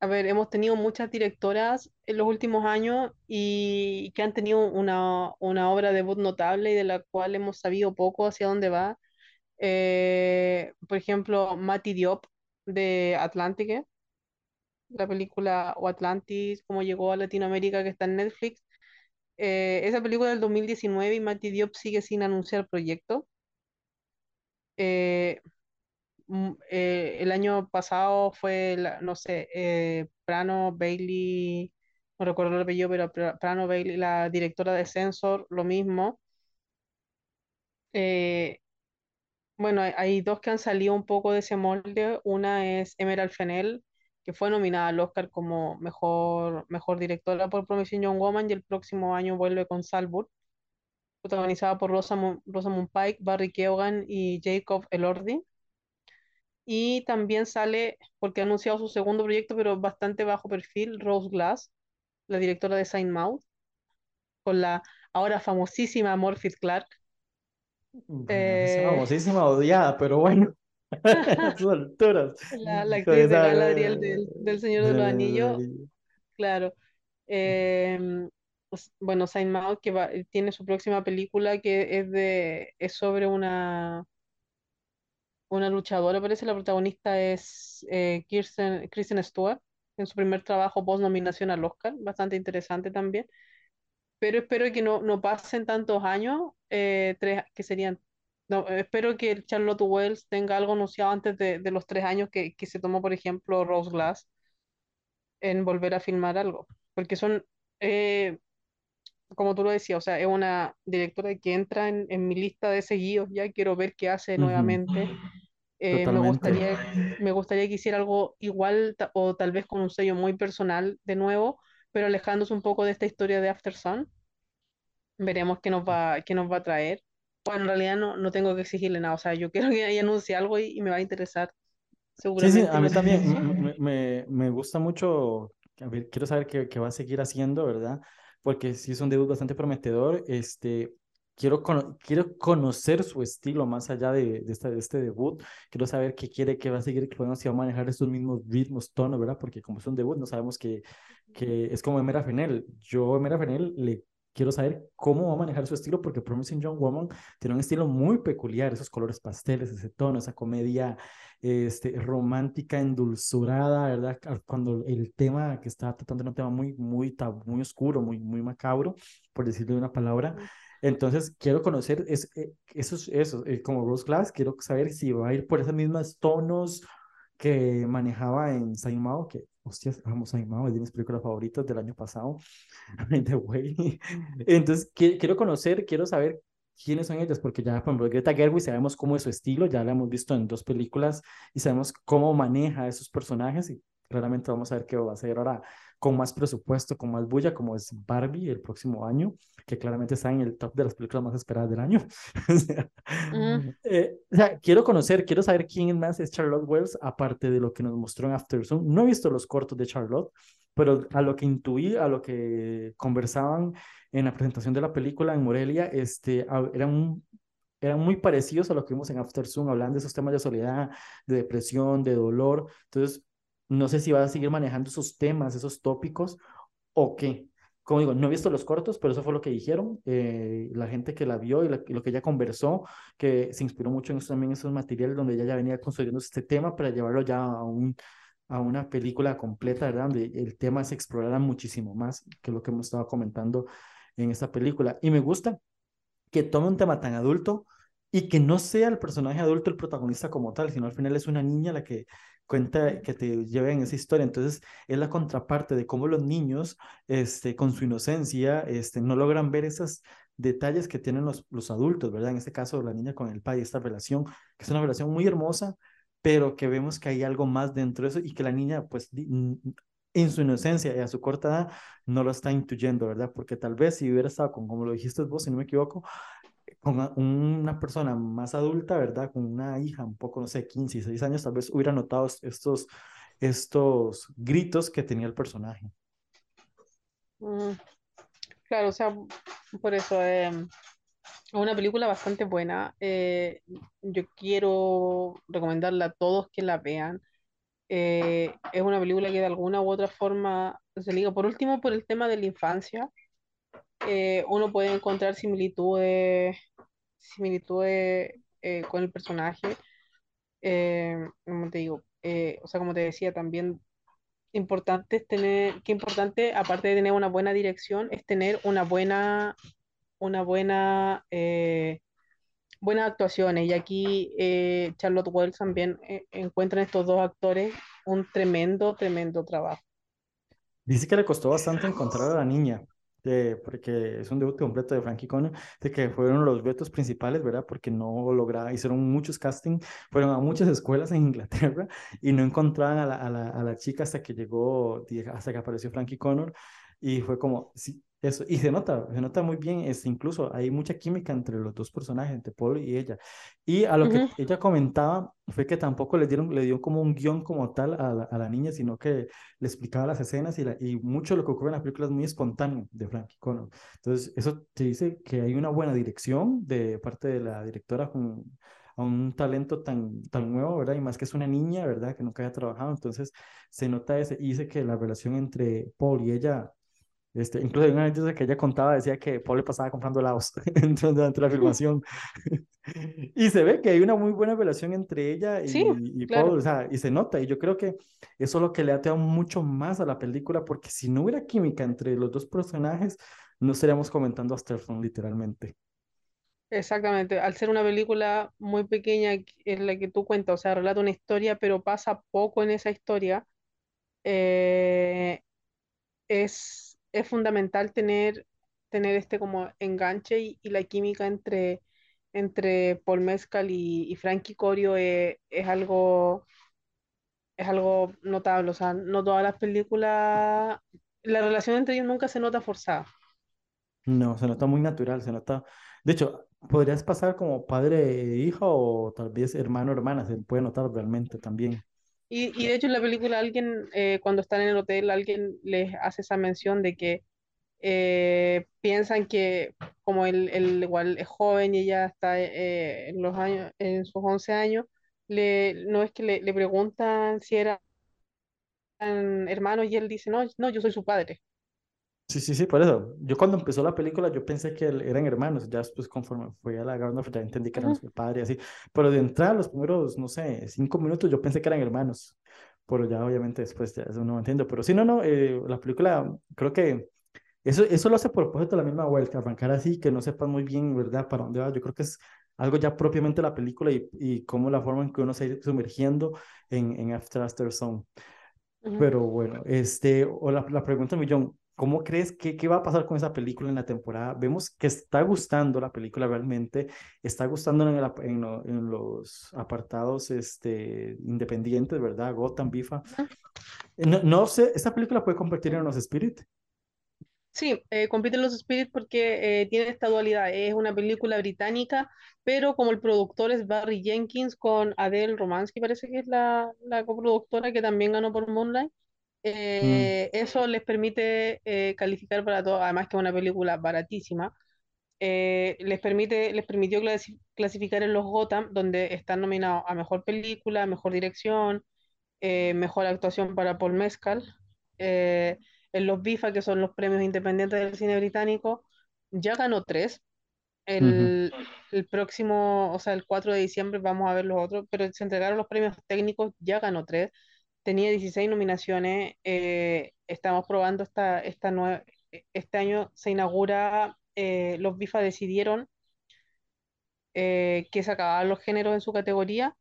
[SPEAKER 3] a ver, hemos tenido muchas directoras en los últimos años y que han tenido una, una obra debut notable y de la cual hemos sabido poco hacia dónde va. Eh, por ejemplo, Mati Diop de Atlantique, la película o Atlantis, cómo llegó a Latinoamérica, que está en Netflix. Eh, esa película del 2019 y Mati Diop sigue sin anunciar proyecto. Eh, eh, el año pasado fue, la- no sé, eh, Prano Bailey, no recuerdo el apellido, pero Pra- Prano Bailey, la directora de Sensor, lo mismo. Eh, bueno, hay, dos que han salido un poco de ese molde. Una es Emerald Fennell, que fue nominada al Oscar como mejor, mejor directora por Promising Young Woman y el próximo año vuelve con Salford, protagonizada por Rosamund, Rosamund Pike, Barry Keoghan y Jacob Elordi. Y también sale, porque ha anunciado su segundo proyecto, pero bastante bajo perfil, Rose Glass, la directora de Saint Maud, con la ahora famosísima Morphy Clark.
[SPEAKER 2] Es famosísima, odiada, pero bueno. a sus alturas.
[SPEAKER 3] La, la actriz de Galadriel del, del Señor de los Anillos. Claro. Eh, pues, bueno, Saint Maud que va, tiene su próxima película que es de es sobre una una luchadora, parece la protagonista es eh, Kirsten, Kristen Stewart en su primer trabajo post nominación al Oscar, bastante interesante también. Pero espero que no, no pasen tantos años, eh, tres, que serían no, espero que Charlotte Wells tenga algo anunciado antes de, de los tres años que, que, se tomó, por ejemplo, Rose Glass en volver a filmar algo. Porque son, eh, como tú lo decías, o sea, es una directora que entra en, en mi lista de seguidos, ya quiero ver qué hace uh -huh. nuevamente. Eh, me, gustaría, me gustaría que hiciera algo igual o tal vez con un sello muy personal de nuevo, pero alejándose un poco de esta historia de After Sun. Veremos qué nos va, qué nos va a traer. Bueno, en realidad no, no tengo que exigirle nada, o sea, yo quiero que ella anuncie algo y, y me va a interesar.
[SPEAKER 2] Seguramente. Sí, sí, a mí también me, me, me, gusta mucho, a ver, quiero saber qué, qué va a seguir haciendo, ¿verdad? Porque sí es un debut bastante prometedor, este, quiero, quiero conocer su estilo más allá de, de, esta, de este debut, quiero saber qué quiere, qué va a seguir, que si va a manejar estos mismos ritmos, tonos, ¿verdad? Porque como es un debut, no sabemos que, que es como Emera Fenel. Yo a Emera Fenel le quiero saber cómo va a manejar su estilo, porque Promising Young Woman tiene un estilo muy peculiar, esos colores pasteles, ese tono, esa comedia este, romántica, endulzurada, ¿verdad? Cuando el tema que está tratando es un tema muy, muy, muy oscuro, muy, muy macabro, por decirlo de una palabra. Entonces, quiero conocer es, esos, esos, como Rose Glass, quiero saber si va a ir por esos mismos tonos que manejaba en Saint Mao, que, hostias, vamos Saint Mao, es de mis películas favoritas del año pasado, The Way. Entonces, quiero conocer, quiero saber quiénes son ellas, porque ya, por ejemplo, Greta Gerwig sabemos cómo es su estilo, ya la hemos visto en dos películas y sabemos cómo maneja a esos personajes y claramente vamos a ver qué va a hacer ahora con más presupuesto, con más bulla, como es Barbie el próximo año, que claramente está en el top de las películas más esperadas del año. o, sea, mm. eh, o, sea, quiero conocer, quiero saber quién más es Charlotte Wells, aparte de lo que nos mostró en After Sun. No he visto los cortos de Charlotte, pero a lo que intuí, a lo que conversaban en la presentación de la película en Morelia, este, eran eran muy parecidos a lo que vimos en After Sun, hablando de esos temas de soledad, de depresión, de dolor. Entonces, no sé si va a seguir manejando esos temas, esos tópicos o qué. Como digo, no he visto los cortos, pero eso fue lo que dijeron. Eh, la gente que la vio y, lo que ella conversó, que se inspiró mucho en eso, también esos materiales donde ella ya venía construyendo este tema para llevarlo ya a, un, a una película completa, ¿verdad? Donde el tema se explorara muchísimo más que lo que hemos estado comentando en esta película. Y me gusta que tome un tema tan adulto y que no sea el personaje adulto el protagonista como tal, sino al final es una niña la que cuenta que te lleva en esa historia. Entonces, es la contraparte de cómo los niños, este, con su inocencia, este, no logran ver esos detalles que tienen los, los adultos, ¿verdad? En este caso, la niña con el padre, esta relación, que es una relación muy hermosa, pero que vemos que hay algo más dentro de eso y que la niña, pues, en su inocencia y a su corta edad, no lo está intuyendo, ¿verdad? Porque tal vez si hubiera estado con, como lo dijiste vos, si no me equivoco, con una persona más adulta, ¿verdad? Con una hija un poco, no sé, 15, 16 años, tal vez hubiera notado estos, estos gritos que tenía el personaje.
[SPEAKER 3] Mm, claro, o sea, por eso eh, es una película bastante buena. Eh, yo quiero recomendarla a todos que la vean. Eh, es una película que de alguna u otra forma se liga, por último, por el tema de la infancia. Eh, uno puede encontrar similitudes, similitudes eh, con el personaje. Eh, como te digo, o sea, como te decía, también importante es tener, qué importante, aparte de tener una buena dirección, es tener una buena, una buena, buenas actuaciones. Y aquí Charlotte Wells también encuentra en estos dos actores un tremendo, tremendo trabajo.
[SPEAKER 2] Dice que le costó bastante encontrar a la niña de, porque es un debut completo de Frankie Connor, de que fueron los vetos principales, ¿verdad? Porque no lograron, hicieron muchos castings, fueron a muchas escuelas en Inglaterra y no encontraban a la, a la, a la chica hasta que llegó, hasta que apareció Frankie Connor y fue como, sí, Eso, y se nota, se nota muy bien, es, incluso hay mucha química entre los dos personajes, entre Paul y ella. Y a lo que
[SPEAKER 3] Ujú.
[SPEAKER 2] ella comentaba fue que tampoco le dieron, le dio como un guion como tal a la, a la niña, sino que le explicaba las escenas y, la, y mucho de lo que ocurre en la película es muy espontáneo de Frankie Connor. Entonces, eso te dice que hay una buena dirección de parte de la directora con a un talento tan, tan nuevo, ¿verdad? Y más que es una niña, ¿verdad? Que nunca había trabajado. Entonces, se nota ese, y dice que la relación entre Paul y ella este, incluso hay una anécdota que ella contaba, decía que Paul le pasaba comprando helados durante la filmación. Y se ve que hay una muy buena relación entre ella
[SPEAKER 3] Sí,
[SPEAKER 2] y, y Paul,
[SPEAKER 3] claro,
[SPEAKER 2] o sea, y se nota. Y yo creo que eso es lo que le ha dado mucho más a la película, porque si no hubiera química entre los dos personajes, no estaríamos comentando a Stefan, literalmente.
[SPEAKER 3] exactamente. Al ser una película muy pequeña en la que tú cuentas, o sea, relata una historia, pero pasa poco en esa historia, eh, es, es fundamental tener, tener este como enganche y, la química entre, entre Paul Mescal y, y Frankie Corio eh, es algo, es algo notable. O sea, no todas las películas, la relación entre ellos nunca se nota forzada.
[SPEAKER 2] No, se nota muy natural, se nota. De hecho, podrías pasar como padre e hija o tal vez hermano hermana, se puede notar realmente también.
[SPEAKER 3] Y, y de hecho en la película alguien, eh, cuando están en el hotel, alguien les hace esa mención de que eh, piensan que como él, él igual es joven y ella está eh, en los años, en sus 11 años, le, no es que le, le preguntan si eran hermanos y él dice, no, no, yo soy su padre.
[SPEAKER 2] Sí, sí, sí, por eso. Yo cuando empezó la película yo pensé que eran hermanos, ya después conforme fui a la Garden ya entendí que eran su padre y así, pero de entrada los primeros, no sé, cinco minutos yo pensé que eran hermanos, pero ya obviamente después ya eso no lo entiendo, pero sí, no, no, eh, la película creo que eso, eso lo hace por propósito la misma vuelta, arrancar así, que no sepas muy bien, ¿verdad?, para dónde va, yo creo que es algo ya propiamente la película y, y cómo la forma en que uno se va sumergiendo en, en After After Zone.
[SPEAKER 3] ujú.
[SPEAKER 2] Pero bueno, este, o la, la pregunta millón, ¿cómo crees que qué va a pasar con esa película en la temporada? Vemos que está gustando la película realmente, está gustando en, el en, lo- en los apartados este, independientes, ¿verdad? Gotham, Bifa. No, no sé, ¿esta película puede competir en los Spirit?
[SPEAKER 3] Sí, eh, compiten los Spirit porque eh, tiene esta dualidad. Es una película británica, pero como el productor es Barry Jenkins con Adele Romansky, parece que es la, la coproductora que también ganó por Moonlight,
[SPEAKER 2] Mm,
[SPEAKER 3] eh, eso les permite eh, calificar para todo, además que es una película baratísima, eh, les permite, les permitió clasi- clasificar en los Gotham, donde están nominados a mejor película, mejor dirección, eh, mejor actuación para Paul Mescal. Eh, en los BIFA, que son los premios independientes del cine británico, ya ganó tres. El, el próximo, o sea, el 4 de diciembre vamos a ver los otros, pero se entregaron los premios técnicos, ya ganó tres. Tenía 16 nominaciones. eh, estamos probando esta, esta nueva, este año se inaugura, eh, los BIFA decidieron eh, que se acababan los géneros en su categoría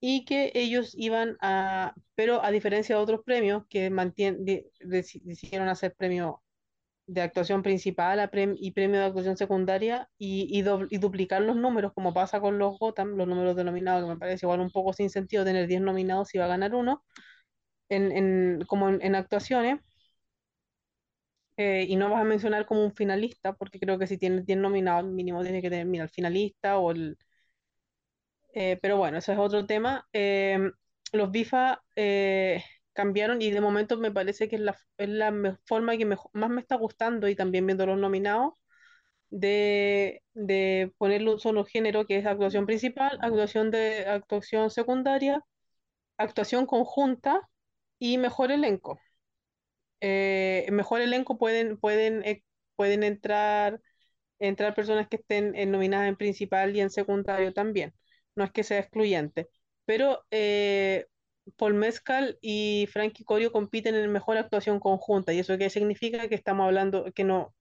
[SPEAKER 3] y que ellos iban a, pero a diferencia de otros premios que mantien, de- deci- decidieron hacer premio de actuación principal a prem- y premio de actuación secundaria y, y, dob- y duplicar los números, como pasa con los Gotham, los números denominados, que me parece igual un poco sin sentido tener 10 nominados si va a ganar uno, en, en, como en, en actuaciones, eh, y no vas a mencionar como un finalista, porque creo que si tienes 10 nominados, mínimo tiene que tener, mira, el finalista o el Eh, pero bueno, eso es otro tema. Eh, los BIFA cambiaron y de momento me parece que es la, es la me- forma que mejo- más me está gustando y también viendo los nominados de, de ponerle un solo género que es actuación principal, actuación de actuación secundaria, actuación conjunta y mejor elenco. Eh, mejor elenco pueden, pueden, eh, pueden entrar entrar personas que estén eh, nominadas en principal y en secundario también. No es que sea excluyente. Pero eh, Paul Mescal y Frankie Corio compiten en mejor actuación conjunta. ¿Y eso qué significa? Que estamos hablando que no,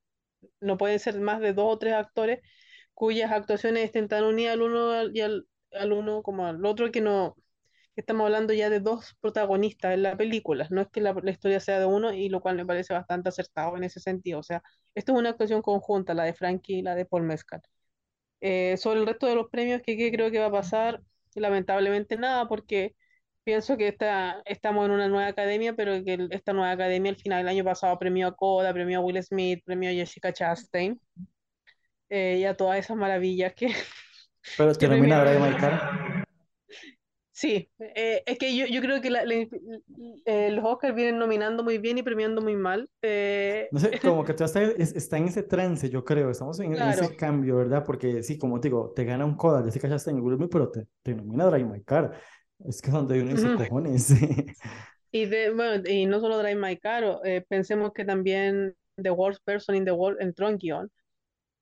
[SPEAKER 3] no pueden ser más de dos o tres actores cuyas actuaciones estén tan unidas al uno y al, al uno como al otro que no. Que Estamos hablando ya de dos protagonistas en la película, no es que la, la historia sea de uno, y lo cual me parece bastante acertado en ese sentido. O sea, esto es una actuación conjunta, la de Frankie y la de Paul Mescal. Eh, sobre el resto de los premios, ¿qué, qué creo que va a pasar? Lamentablemente nada, porque pienso que está, estamos en una nueva academia, pero que el- esta nueva academia al final del año pasado premió a Coda, premió a Will Smith, premió a Jessica Chastain eh, y a todas esas maravillas que,
[SPEAKER 2] Pero te
[SPEAKER 3] que
[SPEAKER 2] nomina.
[SPEAKER 3] Sí, eh, es que yo, yo creo que la- la- eh, los Oscars vienen nominando muy bien y premiando muy mal. eh,
[SPEAKER 2] No sé, como que tú está, es- está en ese trance, yo creo. Estamos en, en
[SPEAKER 3] claro.
[SPEAKER 2] ese cambio, ¿verdad? Porque sí, como te digo, te gana un Coda, Jessica Chastain pero te, te nomina Drive My Car. Es que donde uno dice
[SPEAKER 3] Ujú.
[SPEAKER 2] cojones.
[SPEAKER 3] Y, de, bueno, y no solo Drive My Car, eh, pensemos que también The Worst Person in the World entró en guion.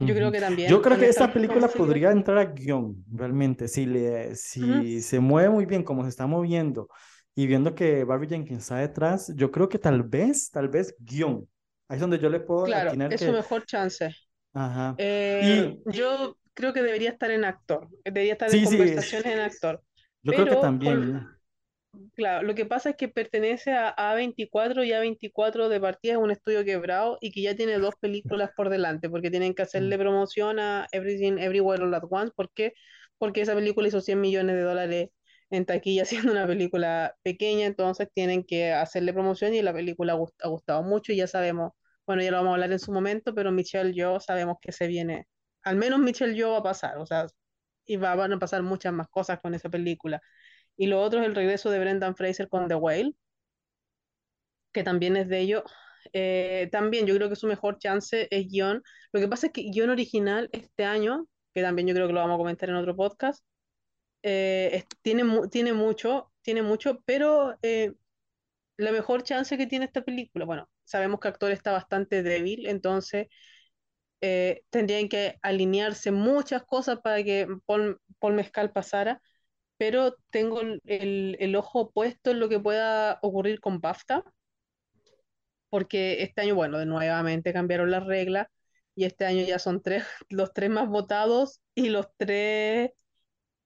[SPEAKER 3] Yo creo que también
[SPEAKER 2] Yo creo que
[SPEAKER 3] esta
[SPEAKER 2] película podría entrar a guion, realmente, si, le, si se mueve muy bien como se está moviendo y viendo que Barbie Jenkins está detrás, yo creo que tal vez, tal vez guion. Ahí es donde yo le puedo
[SPEAKER 3] Claro, es su
[SPEAKER 2] que...
[SPEAKER 3] mejor chance.
[SPEAKER 2] Ajá.
[SPEAKER 3] Eh,
[SPEAKER 2] Y
[SPEAKER 3] yo creo que debería estar en actor, debería estar en
[SPEAKER 2] sí, sí,
[SPEAKER 3] conversaciones en actor.
[SPEAKER 2] yo creo que
[SPEAKER 3] Pero
[SPEAKER 2] también.
[SPEAKER 3] por- Claro, lo que pasa es que pertenece a A24 y A24 de partida es un estudio quebrado y que ya tiene dos películas por delante porque tienen que hacerle promoción a Everything Everywhere All at Once. ¿Por qué? Porque esa película hizo 100 millones de dólares en taquilla siendo una película pequeña, entonces tienen que hacerle promoción y la película ha gustado mucho y ya sabemos, bueno, ya lo vamos a hablar en su momento, pero Michelle Yeoh sabemos que se viene, al menos Michelle Yeoh va a pasar, o sea, y va- van a pasar muchas más cosas con esa película. Y lo otro es el regreso de Brendan Fraser con The Whale, que también es de ello. Eh, también yo creo que su mejor chance es guion. Lo que pasa es que guion original este año, que también yo creo que lo vamos a comentar en otro podcast, eh, tiene, tiene mucho, tiene mucho, pero eh, la mejor chance que tiene esta película, bueno, sabemos que actor está bastante débil, entonces tendrían que alinearse muchas cosas para que Paul, Paul Mescal pasara pero tengo el, el- el ojo puesto en lo que pueda ocurrir con BAFTA, porque este año, bueno, de nuevamente cambiaron las reglas y este año ya son tres, los tres más votados y los tres,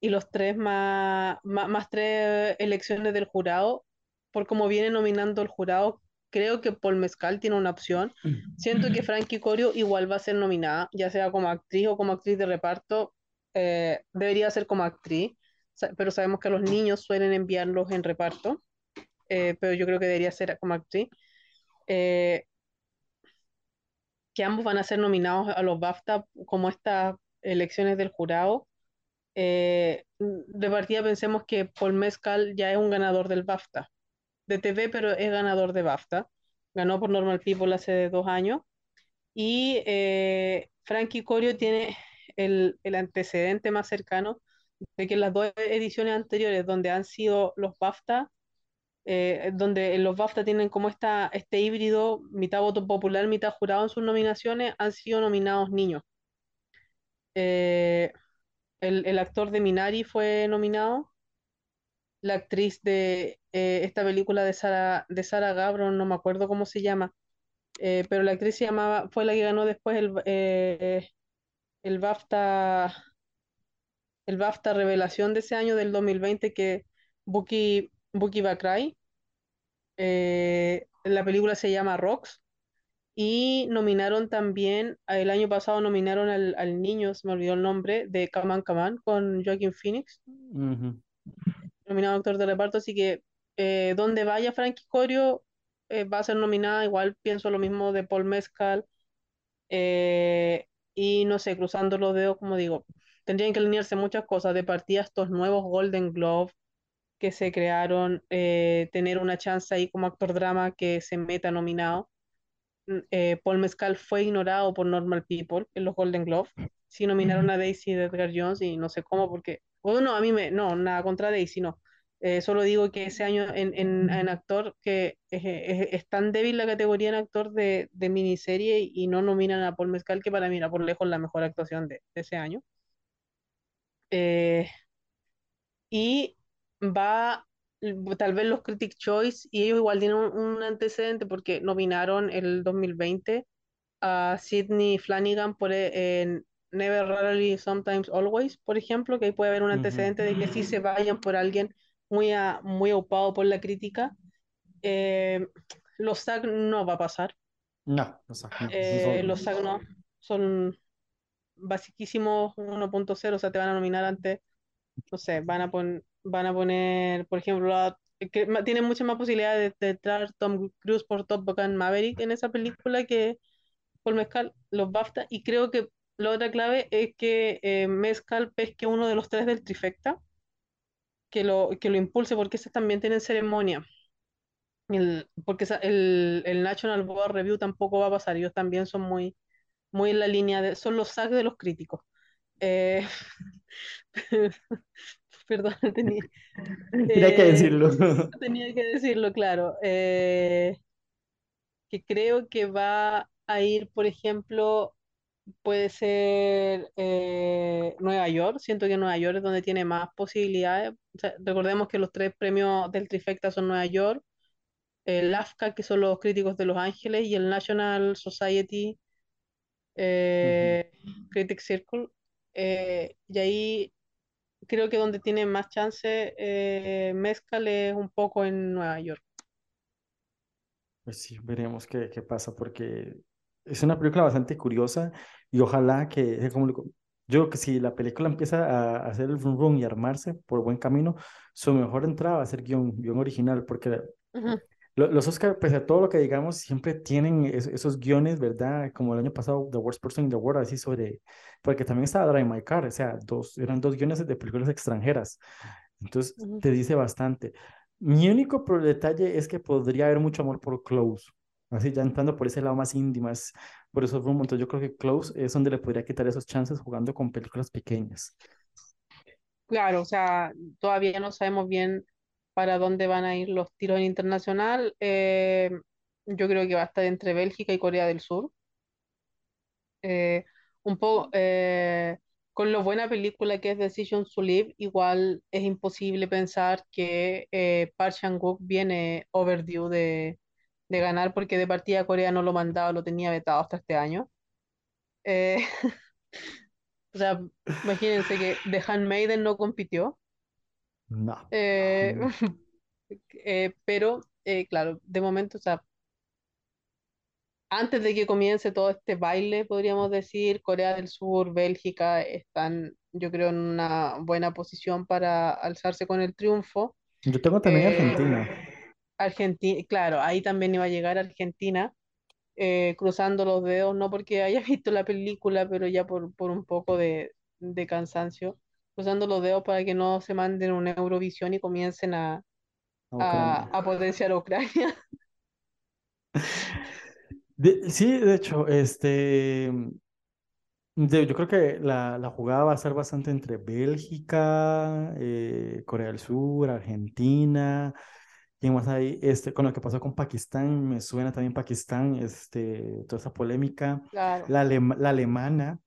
[SPEAKER 3] y los tres más, más, más tres elecciones del jurado, por cómo viene nominando el jurado, creo que Paul Mescal tiene una opción. Siento que Frankie Corio igual va a ser nominada, ya sea como actriz o como actriz de reparto, eh, debería ser como actriz, pero sabemos que los niños suelen enviarlos en reparto, eh, pero yo creo que debería ser como actriz. Eh, que ambos van a ser nominados a los BAFTA como estas elecciones del jurado. Eh, de partida pensemos que Paul Mescal ya es un ganador del BAFTA, de TV, pero es ganador de BAFTA. Ganó por Normal People hace dos años. Y eh, Frankie Corio tiene el, el antecedente más cercano de que en las dos ediciones anteriores, donde han sido los BAFTA, eh, donde los BAFTA tienen como esta, este híbrido, mitad voto popular, mitad jurado en sus nominaciones, han sido nominados niños. Eh, el, el actor de Minari fue nominado, la actriz de eh, esta película de Sara, de Sara Gabron, no me acuerdo cómo se llama, eh, pero la actriz se llamaba, fue la que ganó después el, eh, el BAFTA, el BAFTA Revelación de ese año del 2020 que Buki, Buki Bakray, eh, la película se llama Rocks y nominaron también, el año pasado nominaron al, al niño, se me olvidó el nombre, de Kaman Kaman con Joaquin Phoenix,
[SPEAKER 2] Ujú.
[SPEAKER 3] nominado actor de reparto, así que eh, donde vaya Frankie Corio eh, va a ser nominada, igual pienso lo mismo de Paul Mescal, eh, y no sé, cruzando los dedos, como digo, tendrían que alinearse muchas cosas, de partida estos nuevos Golden Globe que se crearon, eh, tener una chance ahí como actor drama que se meta nominado. Mm, eh, Paul Mescal fue ignorado por Normal People en los Golden Globe. Sí nominaron a Daisy de Edgar Jones y no sé cómo, porque, bueno, no, a mí me, no, nada contra Daisy, no. Eh, solo digo que ese año en, en, en actor, que es, es- es tan débil la categoría en actor de, de miniserie y no nominan a Paul Mescal, que para mí era por lejos la mejor actuación de, de ese año. Eh, y va tal vez los Critic Choice y ellos igual tienen un, un antecedente porque nominaron el 2020 a Sidney Flanagan por eh, en Never Rarely Sometimes Always, por ejemplo, que ahí puede haber un antecedente de que sí se vayan por alguien muy, a- muy ocupado por la crítica. Eh, los SAG no va a pasar.
[SPEAKER 2] No, o sea, no,
[SPEAKER 3] Eh, los SAG no son basiquísimos 1.0, o sea, te van a nominar antes no sé, van a, pon- van a poner, por ejemplo, a que ma- tiene muchas más posibilidades de, de entrar Tom Cruise por Top Gun Maverick en esa película que por Mezcal, los BAFTA. Y creo que la otra clave es que eh, Mezcal pesque uno de los tres del trifecta, que lo, que lo impulse, porque esos también tienen ceremonia. Porque el, el National Board Review tampoco va a pasar, ellos también son muy, muy en la línea de, son los SAG de los críticos. Eh, perdón, tenía,
[SPEAKER 2] Tenía que
[SPEAKER 3] eh,
[SPEAKER 2] decirlo.
[SPEAKER 3] tenía que decirlo, claro. Eh, que creo que va a ir, por ejemplo, puede ser eh, Nueva York. Siento que Nueva York es donde tiene más posibilidades. O sea, recordemos que los tres premios del Trifecta son Nueva York, el AFCA, que son los críticos de Los Ángeles, y el National Society Eh, Critics Circle. Eh, y ahí creo que donde tiene más chance eh, Mezcal es un poco en Nueva York.
[SPEAKER 2] Pues sí, veremos qué, qué pasa, porque es una película bastante curiosa y ojalá que, como yo creo que si la película empieza a, hacer el run run y armarse por buen camino, su mejor entrada va a ser guion, guion original, porque
[SPEAKER 3] Ujú,
[SPEAKER 2] lo- los Oscar, pese a todo lo que digamos, siempre tienen es- esos guiones, ¿verdad? Como el año pasado, The Worst Person in the World, así sobre, porque también estaba Drive My Car, o sea, dos, eran dos guiones de películas extranjeras. Entonces, te dice bastante. Mi único detalle es que podría haber mucho amor por Close. Así ya entrando por ese lado más indie, más por esos rumbos. Entonces, yo creo que Close es donde le podría quitar esos chances jugando con películas pequeñas.
[SPEAKER 3] Claro, o sea, todavía no sabemos bien para dónde van a ir los tiros en internacional. Eh, yo creo que va a estar entre Bélgica y Corea del Sur. Eh, un poco eh, con lo buena película que es Decision to Live, igual es imposible pensar que eh, Park Chan-wook viene overdue de, de ganar porque de partida Corea no lo mandaba, lo tenía vetado hasta este año. Eh, o sea, imagínense que The Handmaiden no compitió.
[SPEAKER 2] No.
[SPEAKER 3] Eh. Eh, pero, eh, claro, de momento, o sea, antes de que comience todo este baile, podríamos decir, Corea del Sur, Bélgica están, yo creo, en una buena posición para alzarse con el triunfo.
[SPEAKER 2] Yo tengo también Argentina.
[SPEAKER 3] Argentina, claro, ahí también iba a llegar Argentina, eh, cruzando los dedos, no porque haya visto la película, pero ya por, por un poco de, de cansancio, cruzando los dedos para que no se manden una Eurovisión y comiencen a,
[SPEAKER 2] a
[SPEAKER 3] a, potenciar a Ucrania.
[SPEAKER 2] De- sí, de hecho, este, de- yo creo que la, la jugada va a ser bastante entre Bélgica, eh, Corea del Sur, Argentina. ¿Quién más hay? Este, con lo que pasó con Pakistán, me suena también Pakistán, este, toda esa polémica.
[SPEAKER 3] Claro.
[SPEAKER 2] La, la alemana,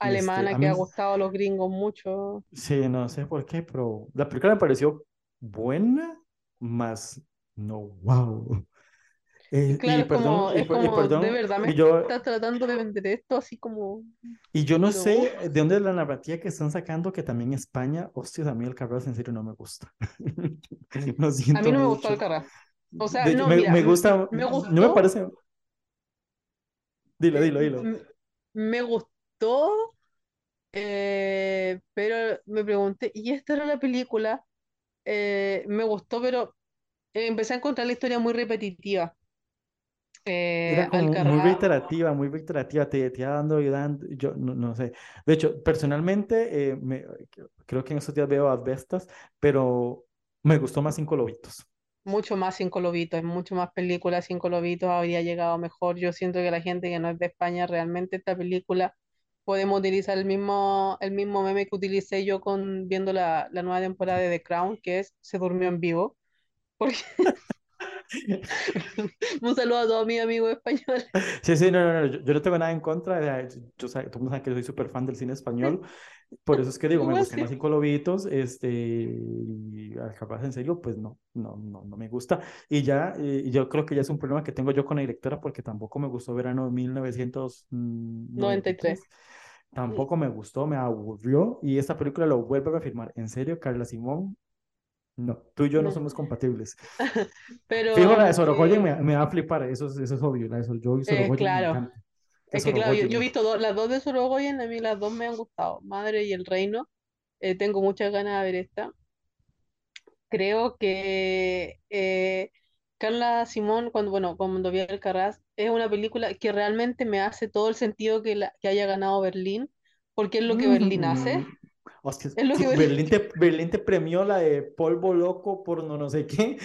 [SPEAKER 3] alemana
[SPEAKER 2] a
[SPEAKER 3] que
[SPEAKER 2] mí,
[SPEAKER 3] ha gustado a los gringos mucho.
[SPEAKER 2] sí, no sé por qué, pero la película me pareció buena, más no wow.
[SPEAKER 3] Y
[SPEAKER 2] Eh, y
[SPEAKER 3] claro, es
[SPEAKER 2] perdón,
[SPEAKER 3] como,
[SPEAKER 2] y,
[SPEAKER 3] es
[SPEAKER 2] per- y
[SPEAKER 3] como, de
[SPEAKER 2] perdón,
[SPEAKER 3] verdad me
[SPEAKER 2] y yo,
[SPEAKER 3] estás tratando de vender esto así como,
[SPEAKER 2] y yo no sé de dónde es la narrativa que están sacando que también España, hostias, a mí el Carreras en serio no me gusta. Lo
[SPEAKER 3] a mí
[SPEAKER 2] siento
[SPEAKER 3] no me gustó
[SPEAKER 2] mucho.
[SPEAKER 3] Alcaraz. O sea,
[SPEAKER 2] De
[SPEAKER 3] no,
[SPEAKER 2] me,
[SPEAKER 3] mira,
[SPEAKER 2] me gusta,
[SPEAKER 3] me
[SPEAKER 2] no me
[SPEAKER 3] gustó,
[SPEAKER 2] parece, dilo, dilo, dilo.
[SPEAKER 3] m- me gustó, eh, pero me pregunté, ¿y esta era la película? Eh, me gustó, pero eh, empecé a encontrar la historia muy repetitiva.
[SPEAKER 2] Era
[SPEAKER 3] Eh,
[SPEAKER 2] como muy reiterativa, muy reiterativa, te, te iba dando y dando, yo no, no sé. De hecho, personalmente, eh, me, creo que en estos días veo Asbestas, pero me gustó más Cinco Lobitos.
[SPEAKER 3] mucho más Cinco Lobitos, mucho más películas Cinco Lobitos habría llegado mejor. Yo siento que la gente que no es de España, realmente esta película podemos utilizar el mismo, el mismo meme que utilicé yo con viendo la, la nueva temporada de The Crown, que es Se durmió en vivo. Porque un saludo a todos mis amigos españoles.
[SPEAKER 2] Sí, sí, no, no, no, yo, yo no tengo nada en contra, yo, mundo sabe que soy súper fan del cine español, por eso es que digo, me
[SPEAKER 3] Igual
[SPEAKER 2] gustó
[SPEAKER 3] sí.
[SPEAKER 2] más Cinco Lobitos, este, y Alcatraz en serio, pues no, no, no, no me gusta, y ya, eh, yo creo que ya es un problema que tengo yo con la directora, porque tampoco me gustó Verano de 1993,
[SPEAKER 3] 93. Mm,
[SPEAKER 2] tampoco me gustó, me aburrió, y esta película lo vuelve a reafirmar, en serio, Carla Simón, no, tú y yo no
[SPEAKER 3] No.
[SPEAKER 2] somos compatibles.
[SPEAKER 3] Pero
[SPEAKER 2] Fijo, la de Sorogoyen
[SPEAKER 3] eh,
[SPEAKER 2] me, me va a flipar, eso es, eso es obvio, la de
[SPEAKER 3] eh,
[SPEAKER 2] Sorogoyen me
[SPEAKER 3] claro, es que claro, yo, yo he visto do- las dos de Sorogoyen, a mí las dos me han gustado, Madre y el Reino. Eh, tengo muchas ganas de ver esta. creo que eh, Carla Simón, cuando, bueno, cuando vi Alcaraz, es una película que realmente me hace todo el sentido que, la, que haya ganado Berlín, porque es lo que Berlín hace.
[SPEAKER 2] Mm, hostia,
[SPEAKER 3] Es lo que Berlín-
[SPEAKER 2] te, Berlín te premió la de polvo loco por no, no sé qué.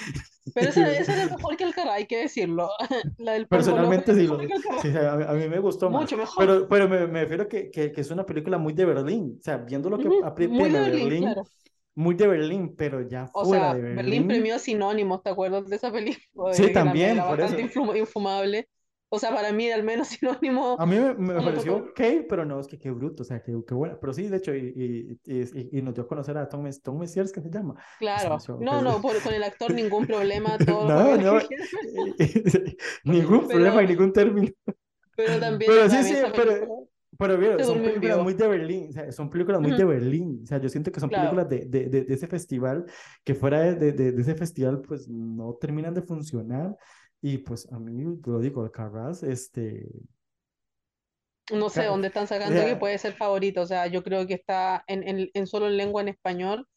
[SPEAKER 3] Pero esa, esa era mejor que Alcaraz, hay que decirlo. La del polvo loco
[SPEAKER 2] Personalmente
[SPEAKER 3] es
[SPEAKER 2] sí, lo- sí, a, mí a mí me gustó más.
[SPEAKER 3] Mucho mejor.
[SPEAKER 2] Pero, pero me, me refiero que, que, que es una película muy de Berlín. O sea, viendo lo que
[SPEAKER 3] Ujú,
[SPEAKER 2] aprieta
[SPEAKER 3] Berlín,
[SPEAKER 2] Berlín,
[SPEAKER 3] claro.
[SPEAKER 2] muy de Berlín, pero ya
[SPEAKER 3] O
[SPEAKER 2] fuera
[SPEAKER 3] sea,
[SPEAKER 2] de
[SPEAKER 3] Berlín
[SPEAKER 2] Berlín.
[SPEAKER 3] premió Sinónimos, ¿te acuerdas de esa película?
[SPEAKER 2] Sí, también, por
[SPEAKER 3] bastante
[SPEAKER 2] eso.
[SPEAKER 3] influ- infumable. O sea, para mí al menos Sinónimo
[SPEAKER 2] A mí me, me pareció ok, pero no, es que qué bruto, o sea, qué, qué buena. Pero sí, de hecho, y, y, y, y nos dio a conocer a Tom, Mes- Tom Messiers, ¿qué se llama?
[SPEAKER 3] Claro. No, no, por- con el actor ningún problema, todo
[SPEAKER 2] No, no,
[SPEAKER 3] que
[SPEAKER 2] ningún problema y
[SPEAKER 3] Pero,
[SPEAKER 2] ningún término.
[SPEAKER 3] pero también,
[SPEAKER 2] Pero sí, sí, pero, pero
[SPEAKER 3] se
[SPEAKER 2] son películas muy de Berlín, o sea, son películas muy de
[SPEAKER 3] Ujú,
[SPEAKER 2] Berlín, o sea, yo siento que son
[SPEAKER 3] Claro.
[SPEAKER 2] películas de, de, de, de ese festival, que fuera de, de, de- de ese festival, pues no terminan de funcionar, y pues a mí, lo digo, Alcaraz, este,
[SPEAKER 3] No sé dónde están sacando que puede ser favorito. O sea, yo creo que está en, en, en solo en lengua en español.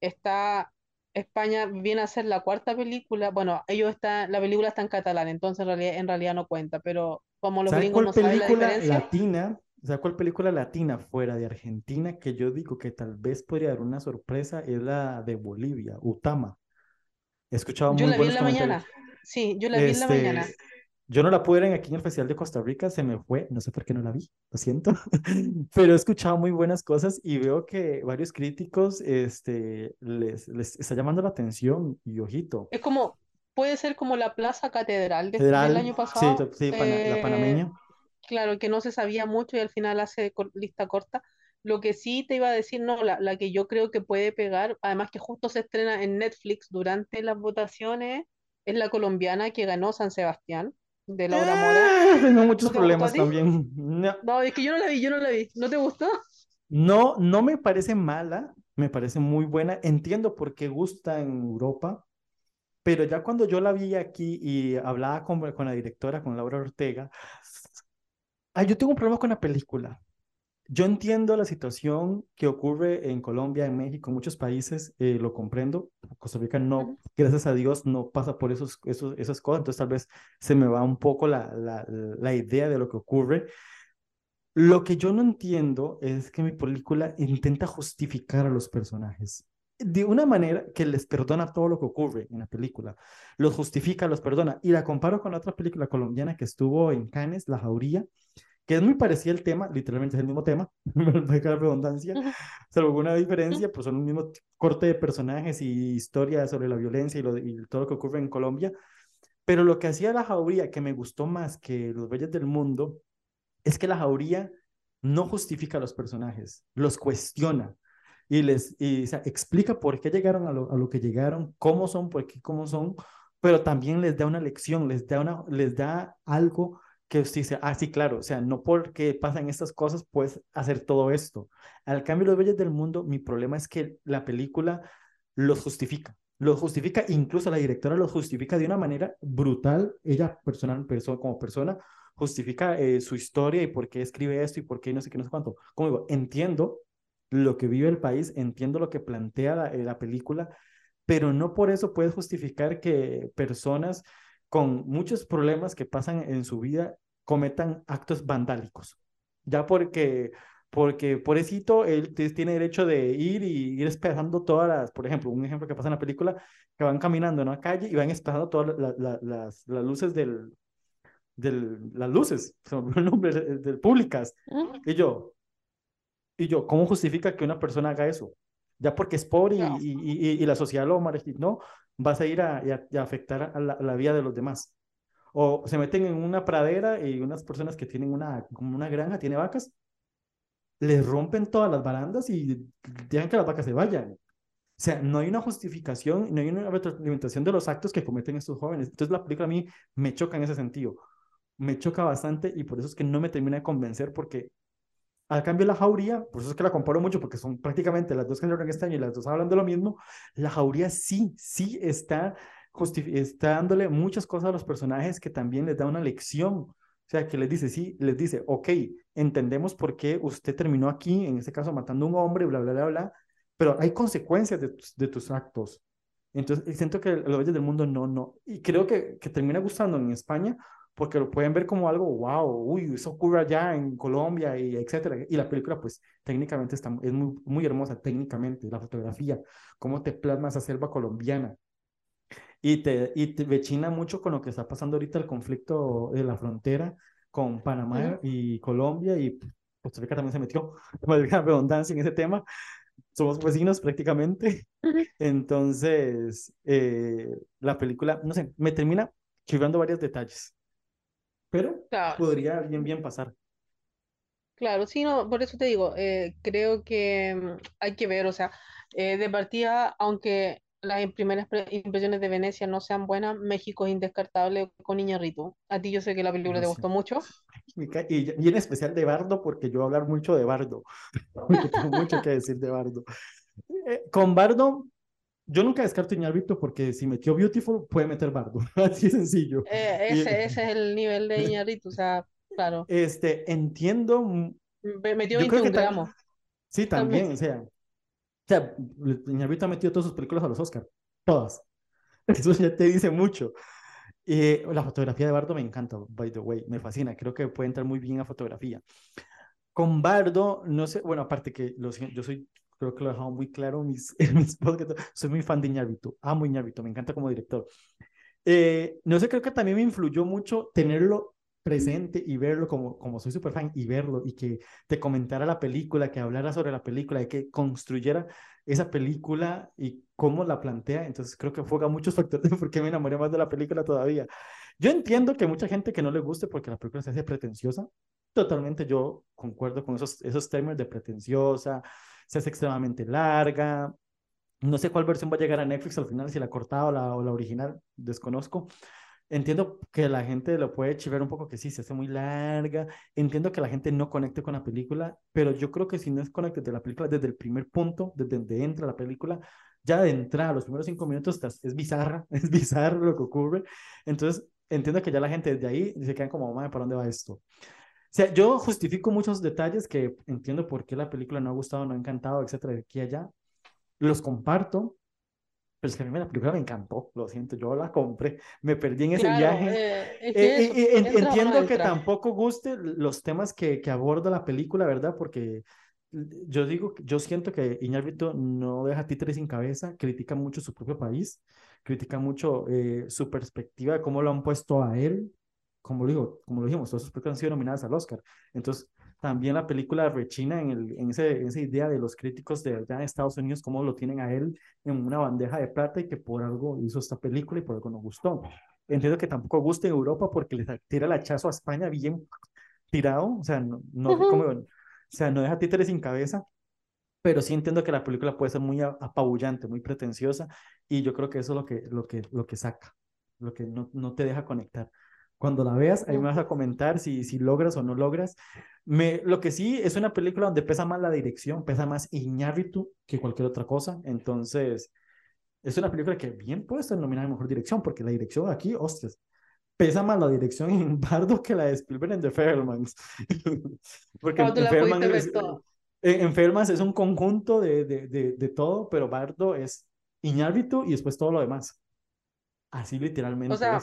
[SPEAKER 3] Está España viene a ser la cuarta película. Bueno, ellos están, la película está en catalán, entonces en realidad, en realidad no cuenta. Pero como los
[SPEAKER 2] ¿Sabes
[SPEAKER 3] gringos
[SPEAKER 2] cuál
[SPEAKER 3] no saben la
[SPEAKER 2] película
[SPEAKER 3] diferencia,
[SPEAKER 2] latina? ¿Sabes cuál película latina fuera de Argentina que yo digo que tal vez podría dar una sorpresa? Es la de Bolivia, Utama. He escuchado
[SPEAKER 3] yo
[SPEAKER 2] muy
[SPEAKER 3] la vi en la mañana. Sí, yo la vi en la mañana.
[SPEAKER 2] Este, yo no la pude ver aquí en el Festival de Costa Rica, se me fue, no sé por qué no la vi, lo siento, pero he escuchado muy buenas cosas y veo que varios críticos este, les, les está llamando la atención y ojito.
[SPEAKER 3] Es como, puede ser como la Plaza Catedral de- del año
[SPEAKER 2] sí,
[SPEAKER 3] pasado.
[SPEAKER 2] sí, pana- la
[SPEAKER 3] eh,
[SPEAKER 2] panameña.
[SPEAKER 3] claro, que no se sabía mucho y al final hace lista corta. Lo que sí te iba a decir, no, la, la que yo creo que puede pegar, además que justo se estrena en Netflix durante las votaciones, es la colombiana que ganó San Sebastián, de Laura Mora.
[SPEAKER 2] Ah, tengo muchos
[SPEAKER 3] ¿No te gustó a
[SPEAKER 2] problemas también. No,
[SPEAKER 3] No, es que yo no la vi, yo no la vi. ¿No te gustó?
[SPEAKER 2] no, no me parece mala, me parece muy buena. Entiendo por qué gusta en Europa, pero ya cuando yo la vi aquí y hablaba con, con la directora, con Laura Ortega, ah, yo tengo un problema con la película. Yo entiendo la situación que ocurre en Colombia, en México, en muchos países, eh, lo comprendo. Costa Rica no, gracias a Dios, no pasa por esos, esos, esas cosas, entonces tal vez se me va un poco la, la, la idea de lo que ocurre. Lo que yo no entiendo es que mi película intenta justificar a los personajes de una manera que les perdona todo lo que ocurre en la película. Los justifica, los perdona. Y la comparo con otra película colombiana que estuvo en Cannes, La Jauría, que es muy parecida el tema, literalmente es el mismo tema, valga la redundancia, salvo alguna diferencia, pues son el mismo corte de personajes y historia sobre la violencia y, lo, y todo lo que ocurre en Colombia. Pero lo que hacía La Jauría, que me gustó más que Los Reyes del Mundo, es que La Jauría no justifica a los personajes, los cuestiona y les y, o sea, explica por qué llegaron a lo, a lo que llegaron, cómo son, por qué, cómo son, pero también les da una lección, les da, una, les da algo que usted dice, ah, sí, claro, o sea, no porque pasan estas cosas puedes hacer todo esto. Al cambio, Los Reyes del Mundo, mi problema es que la película los justifica, los justifica, incluso la directora los justifica de una manera brutal, ella personal, perso como persona, justifica eh, su historia y por qué escribe esto y por qué no sé qué, no sé cuánto. Como digo, entiendo lo que vive el país, entiendo lo que plantea la, eh, la película, pero no por eso puedes justificar que personas con muchos problemas que pasan en su vida cometan actos vandálicos. Ya porque, porque pobrecito, él tiene derecho de ir y ir despejando todas las, por ejemplo, un ejemplo que pasa en la película, que van caminando en una calle y van despejando todas la- la- las, las luces del, del, las luces, el nombre, del, del públicas. Y yo, y yo, ¿cómo justifica que una persona haga eso? Ya porque es pobre y,
[SPEAKER 3] No.
[SPEAKER 2] y, y, y la sociedad lo marginó, vas a ir a, a, a afectar a la, a la vida de los demás. O se meten en una pradera y unas personas que tienen una, como una granja, tiene vacas, les rompen todas las barandas y dejan que las vacas se vayan. O sea, no hay una justificación, no hay una retroalimentación de los actos que cometen estos jóvenes. Entonces la película a mí me choca en ese sentido. Me choca bastante y por eso es que no me termina de convencer porque al cambio la jauría, por eso es que la comparo mucho porque son prácticamente las dos que salieron este año y las dos hablan de lo mismo, la jauría sí, sí está, está dándole muchas cosas a los personajes que también les da una lección. O sea, que les dice, sí, les dice, ok, entendemos por qué usted terminó aquí, en este caso matando a un hombre, bla, bla, bla, bla, pero hay consecuencias de tus, de tus actos. Entonces, siento que Los Bellos del Mundo no, no. Y creo que, que termina gustando en España porque lo pueden ver como algo, wow, uy, eso ocurre allá en Colombia y etcétera. Y la película, pues, técnicamente está, es muy, muy hermosa, técnicamente, la fotografía, cómo te plasma esa selva colombiana. Y te, y te vecina mucho con lo que está pasando ahorita el conflicto de la frontera con Panamá y Colombia y Costa Rica también se metió, valga redundancia en ese tema. Somos vecinos prácticamente. Entonces, eh, la película, no sé, me termina chivando varios detalles pero podría bien, bien pasar.
[SPEAKER 3] Claro, sí, no, por eso te digo, eh, creo que mm, hay que ver, o sea, eh, de partida, aunque las primeras impresiones de Venecia no sean buenas, México es indescartable con Iñárritu. A ti yo sé que la película te gustó mucho.
[SPEAKER 2] Y, y, en especial de Bardo, porque yo voy a hablar mucho de Bardo, porque tengo mucho que decir de Bardo. Eh, con Bardo, yo nunca descarto Iñárritu porque si metió Beautiful, puede meter Bardo. Así sencillo.
[SPEAKER 3] Eh, ese, ese, es el nivel de Iñárritu, o sea, claro.
[SPEAKER 2] Este, entiendo.
[SPEAKER 3] Metió 21 gramos.
[SPEAKER 2] Sí, también, o sea. O sea, Iñárritu ha metido todas sus películas a los Oscars. Todas. Eso ya te dice mucho. Y la fotografía de Bardo me encanta, by the way, me fascina. Creo que puede entrar muy bien a fotografía. Con Bardo, no sé, bueno, aparte que los, yo soy creo que lo he dejado muy claro en mis, en mis podcasts. Soy muy fan de Iñárritu, amo Iñárritu, me encanta como director. Eh, no sé, creo que también me influyó mucho tenerlo presente y verlo como, como soy súper fan y verlo y que te comentara la película, que hablara sobre la película y que construyera esa película y cómo la plantea. Entonces creo que juega muchos factores de por qué me enamoré más de la película todavía. Yo entiendo que mucha gente que no le guste porque la película se hace pretenciosa. Totalmente yo concuerdo con esos, esos términos de pretenciosa, se hace extremadamente larga. No sé cuál versión va a llegar a Netflix al final, si la cortada o la, o la original, desconozco. Entiendo que la gente lo puede chiver un poco que sí, se hace muy larga. Entiendo que la gente no conecte con la película, pero yo creo que si no es conecte de la película desde el primer punto, desde donde entra la película, ya de entrada, los primeros cinco minutos es bizarra, es bizarro lo que ocurre. Entonces, entiendo que ya la gente desde ahí se queda como, madre, ¿para dónde va esto? O sea, yo justifico muchos detalles que entiendo por qué la película no ha gustado, no ha encantado, etcétera, de aquí a allá. Los comparto, pero es que a mí la película me encantó, lo siento, yo la compré, me perdí en ese viaje. Eh, eh, entiendo que tampoco guste los temas que, que aborda la película, ¿verdad? Porque yo digo, yo siento que Iñárritu no deja títeres sin cabeza, critica mucho su propio país, critica mucho eh, su perspectiva de cómo lo han puesto a él como lo, digo, como lo dijimos, todas sus películas han sido nominadas al Oscar. Entonces, también la película rechina en, el, en, ese, en esa idea de los críticos de allá en Estados Unidos, cómo lo tienen a él en una bandeja de plata y que por algo hizo esta película y por algo no gustó. Entiendo que tampoco gusta en Europa porque le tira el hachazo a España bien tirado, o sea, no, no, como, o sea, no deja títeres sin cabeza, pero sí entiendo que la película puede ser muy apabullante, muy pretenciosa, y yo creo que eso es lo que, lo que, lo que saca, lo que no, no te deja conectar. Cuando la veas, ahí me vas a comentar si, si logras o no logras. Me, lo que sí es una película donde pesa más la dirección, pesa más Iñárritu que cualquier otra cosa. Entonces, es una película que bien puede estar nominada a Mejor Dirección, porque la dirección aquí, hostias, pesa más la dirección en Bardo que la de Spielberg en The Fairmans. porque en, Fairmans, es un conjunto de, de, de, de, todo, pero Bardo es Iñárritu y después todo lo demás. Así literalmente
[SPEAKER 3] o sea,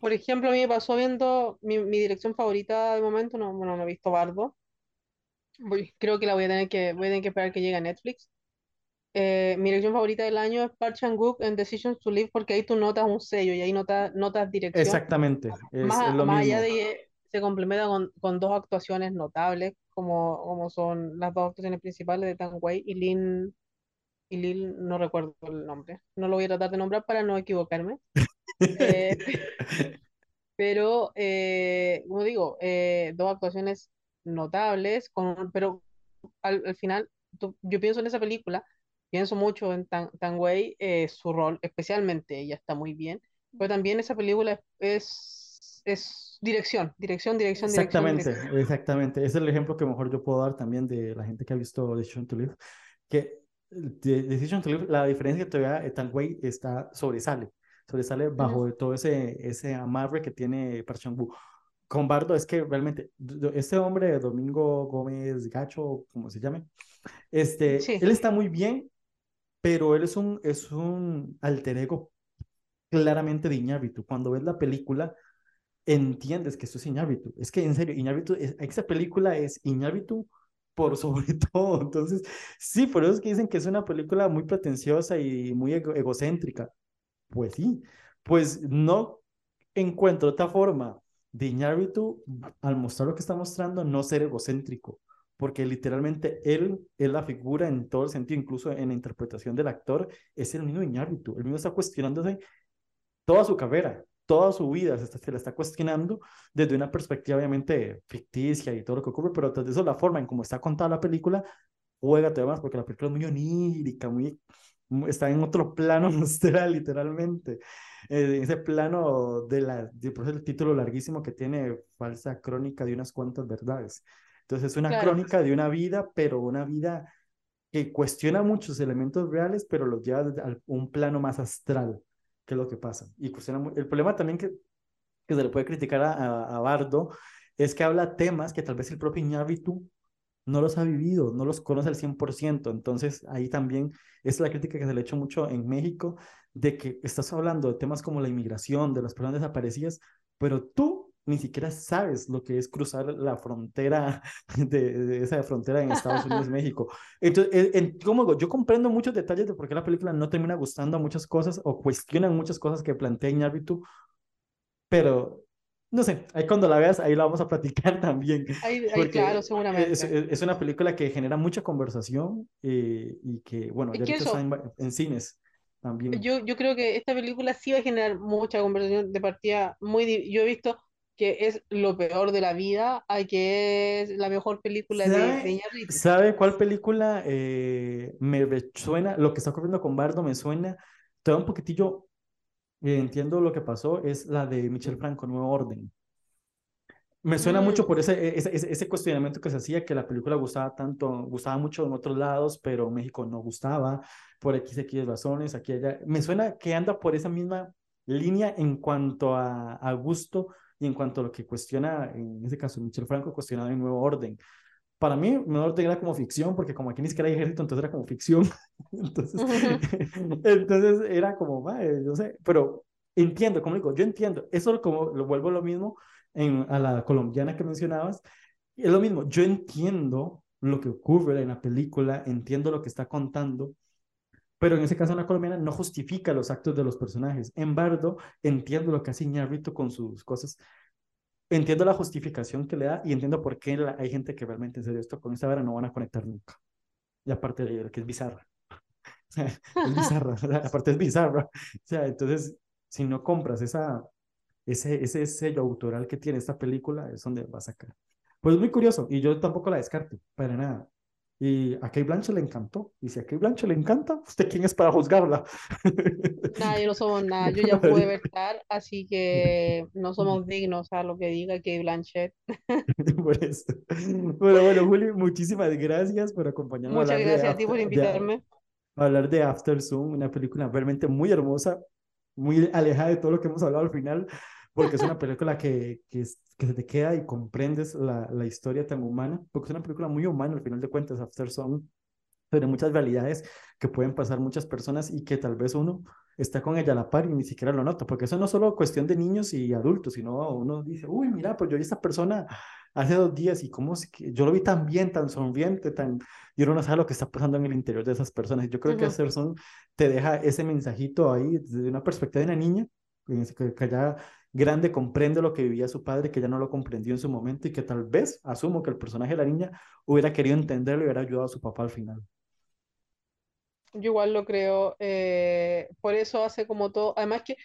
[SPEAKER 3] por ejemplo, a mí me pasó viendo mi, mi dirección favorita de momento, no, bueno, no he visto Bardo. creo que la voy a tener que, voy a tener que esperar que llegue a Netflix. Eh, mi dirección favorita del año es Park Chan-wook en Decisions to Live porque ahí tú notas un sello y ahí notas, notas dirección.
[SPEAKER 2] Exactamente. Es,
[SPEAKER 3] más,
[SPEAKER 2] lo
[SPEAKER 3] más
[SPEAKER 2] mismo.
[SPEAKER 3] allá de que se complementa con, con dos actuaciones notables, como, como son las dos actuaciones principales de Tang Wei y Lin, y Lin, no recuerdo el nombre. No lo voy a tratar de nombrar para no equivocarme. Eh, pero, eh, como digo, eh, dos actuaciones notables, con, pero al, al final yo pienso en esa película, pienso mucho en Tang, Tang Wei, su rol, especialmente ella está muy bien, pero también esa película es, es dirección, dirección, dirección,
[SPEAKER 2] exactamente,
[SPEAKER 3] dirección.
[SPEAKER 2] Exactamente, ese es el ejemplo que mejor yo puedo dar también de la gente que ha visto Decision to Live, que Decision to Live, la diferencia que todavía Tang Wei está, sobresale sobresale bajo de todo ese, ese amarre que tiene Park Chan-wook. Con Bardo es que realmente, este hombre, Domingo Gómez Gacho, como se llame, este,
[SPEAKER 3] Sí.
[SPEAKER 2] él está muy bien, pero él es un, es un alter ego claramente de Iñárritu. Cuando ves la película, entiendes que esto es Iñárritu. Es que, en serio, Iñárritu, es, esa película es Iñárritu por sobre todo. Entonces, sí, por eso es que dicen que es una película muy pretenciosa y muy egocéntrica. Pues sí, pues no encuentro otra forma de Iñárritu, al mostrar lo que está mostrando, no ser egocéntrico, porque literalmente él es la figura en todo el sentido, incluso en la interpretación del actor, es el mismo Iñárritu, el mismo está cuestionándose toda su carrera, toda su vida, se, está, se la está cuestionando desde una perspectiva obviamente ficticia y todo lo que ocurre, pero de eso la forma en cómo está contada la película juega todavía más, porque la película es muy onírica, muy, está en otro plano astral, literalmente. Eh, ese plano de la, de, por el título larguísimo que tiene falsa crónica de unas cuantas verdades. Entonces es una claro. crónica de una vida, pero una vida que cuestiona muchos elementos reales, pero los lleva a un plano más astral, que es lo que pasa. Y cuestiona, el problema también que, que se le puede criticar a, a, a Bardo es que habla temas que tal vez el propio Iñárritu no los ha vivido, no los conoce al 100%. Entonces, ahí también es la crítica que se le ha hecho mucho en México, de que estás hablando de temas como la inmigración, de las personas desaparecidas, pero tú ni siquiera sabes lo que es cruzar la frontera, de, de esa frontera en Estados Unidos, México. Entonces, en, como yo comprendo muchos detalles de por qué la película no termina gustando a muchas cosas o cuestionan muchas cosas que plantea Iñárritu, pero no sé, ahí cuando la veas, ahí la vamos a platicar también.
[SPEAKER 3] Ahí, ahí claro, seguramente.
[SPEAKER 2] Es, es, una película que genera mucha conversación eh, y que, bueno, ya está en, en, cines también.
[SPEAKER 3] Yo, yo creo que esta película sí va a generar mucha conversación de partida. Muy, yo he visto que es lo peor de la vida, a que es la mejor película
[SPEAKER 2] ¿Sabe,
[SPEAKER 3] de, Iñárritu.
[SPEAKER 2] ¿Sabe cuál película eh, me suena? Lo que está ocurriendo con Bardo me suena. Te da un poquitillo entiendo lo que pasó, es la de Michel Franco, Nuevo Orden. Me suena mm. mucho por ese, ese, ese, cuestionamiento que se hacía, que la película gustaba tanto, gustaba mucho en otros lados, pero México no gustaba, por X, X razones, aquí allá. Me suena que anda por esa misma línea en cuanto a, a gusto y en cuanto a lo que cuestiona, en ese caso, Michel Franco cuestionaba el Nuevo Orden para mí, Nuevo Orden era como ficción, porque como aquí ni siquiera hay ejército, entonces era como ficción. entonces, entonces era como, vale, no sé, pero entiendo, como digo, yo entiendo. Eso como lo vuelvo lo mismo en, a la colombiana que mencionabas. Es lo mismo, yo entiendo lo que ocurre en la película, entiendo lo que está contando, pero en ese caso la colombiana no justifica los actos de los personajes. En Bardo, entiendo lo que hace Iñárritu con sus cosas, entiendo la justificación que le da y entiendo por qué la, hay gente que realmente en serio esto con esta vara no van a conectar nunca. Y aparte de que es bizarra. es bizarra, aparte es bizarra. O sea, entonces, si no compras esa, ese, ese sello autoral que tiene esta película, es donde va a sacar. Pues muy curioso, y yo tampoco la descarto, para nada. Y a Kate Blanche le encantó. Y si a Kate Blanche le encanta, ¿usted quién es para juzgarla?
[SPEAKER 3] Nada, yo no somos nada. Yo ya pude ver así que no somos dignos a lo que diga Kate Blanchett.
[SPEAKER 2] por eso. Bueno, bueno, Juli, muchísimas gracias por acompañarnos.
[SPEAKER 3] Muchas gracias a, a ti por invitarme.
[SPEAKER 2] De, a hablar de After Zoom, una película realmente muy hermosa, muy alejada de todo lo que hemos hablado al final, porque es una película que, que, que se te queda y comprendes la, la, historia tan humana, porque es una película muy humana al final de cuentas, After Song, sobre muchas realidades que pueden pasar muchas personas y que tal vez uno está con ella a la par y ni siquiera lo nota, porque eso no es solo cuestión de niños y adultos, sino uno dice, uy, mira, pues yo vi a esta persona hace dos días y cómo es que yo lo vi tan bien, tan sonriente, tan... Y uno no sabe lo que está pasando en el interior de esas personas. Yo creo uh -huh. que After Song te deja ese mensajito ahí desde una perspectiva de una niña, que, que ya grande comprende lo que vivía su padre, que ya no lo comprendió en su momento y que tal vez, asumo que el personaje de la niña hubiera querido entenderlo y hubiera ayudado a su papá al final.
[SPEAKER 3] Yo igual lo creo, eh, por eso hace como todo, además que,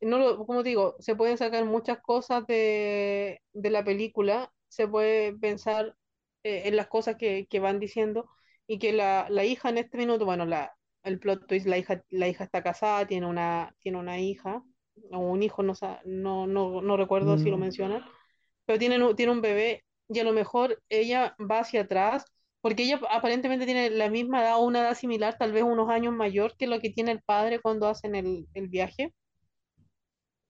[SPEAKER 3] no lo, como digo, se pueden sacar muchas cosas de, de la película, se puede pensar eh, en las cosas que, que, van diciendo y que la, la hija en este minuto, bueno, la, el plot twist, la hija, la hija está casada, tiene una, tiene una hija, o un hijo, no, no, no, no recuerdo mm. si lo mm. mencionan, pero tiene, tiene un bebé y a lo mejor ella va hacia atrás, porque ella aparentemente tiene la misma edad o una edad similar, tal vez unos años mayor que lo que tiene el padre cuando hacen el, el viaje.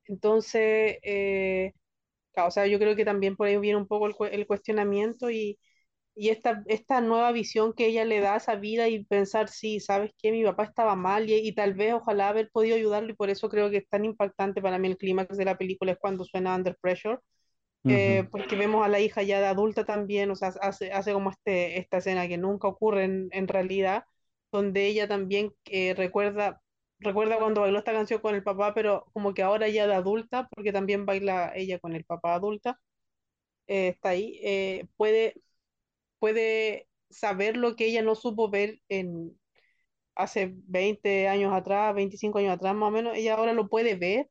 [SPEAKER 3] Entonces, eh, o sea, yo creo que también por ahí viene un poco el, el cuestionamiento y, y esta, esta nueva visión que ella le da a esa vida y pensar, sí, ¿sabes qué? Mi papá estaba mal y, y tal vez ojalá haber podido ayudarlo y por eso creo que es tan impactante para mí el clímax de la película es cuando suena Under Pressure, eh, porque vemos a la hija ya de adulta también, o sea, hace, hace como este, esta escena que nunca ocurre en, en realidad, donde ella también eh, recuerda, recuerda cuando bailó esta canción con el papá, pero como que ahora ya de adulta, porque también baila ella con el papá adulta, eh, está ahí, eh, puede puede saber lo que ella no supo ver en hace 20 años atrás, 25 años atrás más o menos, ella ahora lo puede ver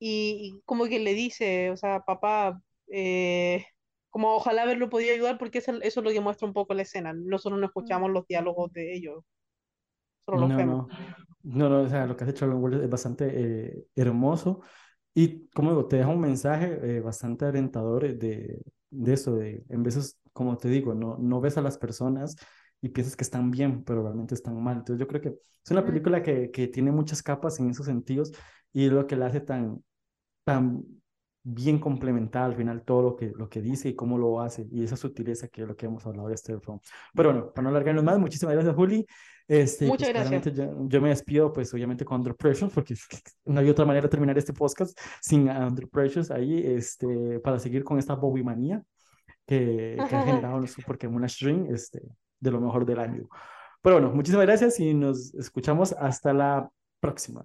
[SPEAKER 3] y, y como que le dice, o sea, papá, eh, como ojalá haberlo podido ayudar porque eso, eso es lo que muestra un poco la escena. Nosotros no escuchamos los diálogos de ellos, solo los
[SPEAKER 2] No,
[SPEAKER 3] vemos.
[SPEAKER 2] no, no, no, o sea, lo que has hecho es bastante eh, hermoso y, como digo, te deja un mensaje eh, bastante alentador de, de eso, de en veces, como te digo, no, no ves a las personas y piensas que están bien, pero realmente están mal. Entonces yo creo que es una película que, que tiene muchas capas en esos sentidos y es lo que la hace tan, tan bien complementada al final todo lo que, lo que dice y cómo lo hace y esa sutileza que es lo que hemos hablado de este film. Pero bueno, para no alargarnos más, muchísimas gracias, Juli. Este,
[SPEAKER 3] Muchas
[SPEAKER 2] pues
[SPEAKER 3] gracias.
[SPEAKER 2] yo, yo me despido, pues obviamente con Under Pressure, porque no hay otra manera de terminar este podcast sin Under Pressure ahí, este, para seguir con esta Bobby manía que, que ha generado nuestro Pokémon String, este, de lo mejor del año. Pero bueno, muchísimas gracias y nos escuchamos hasta la próxima.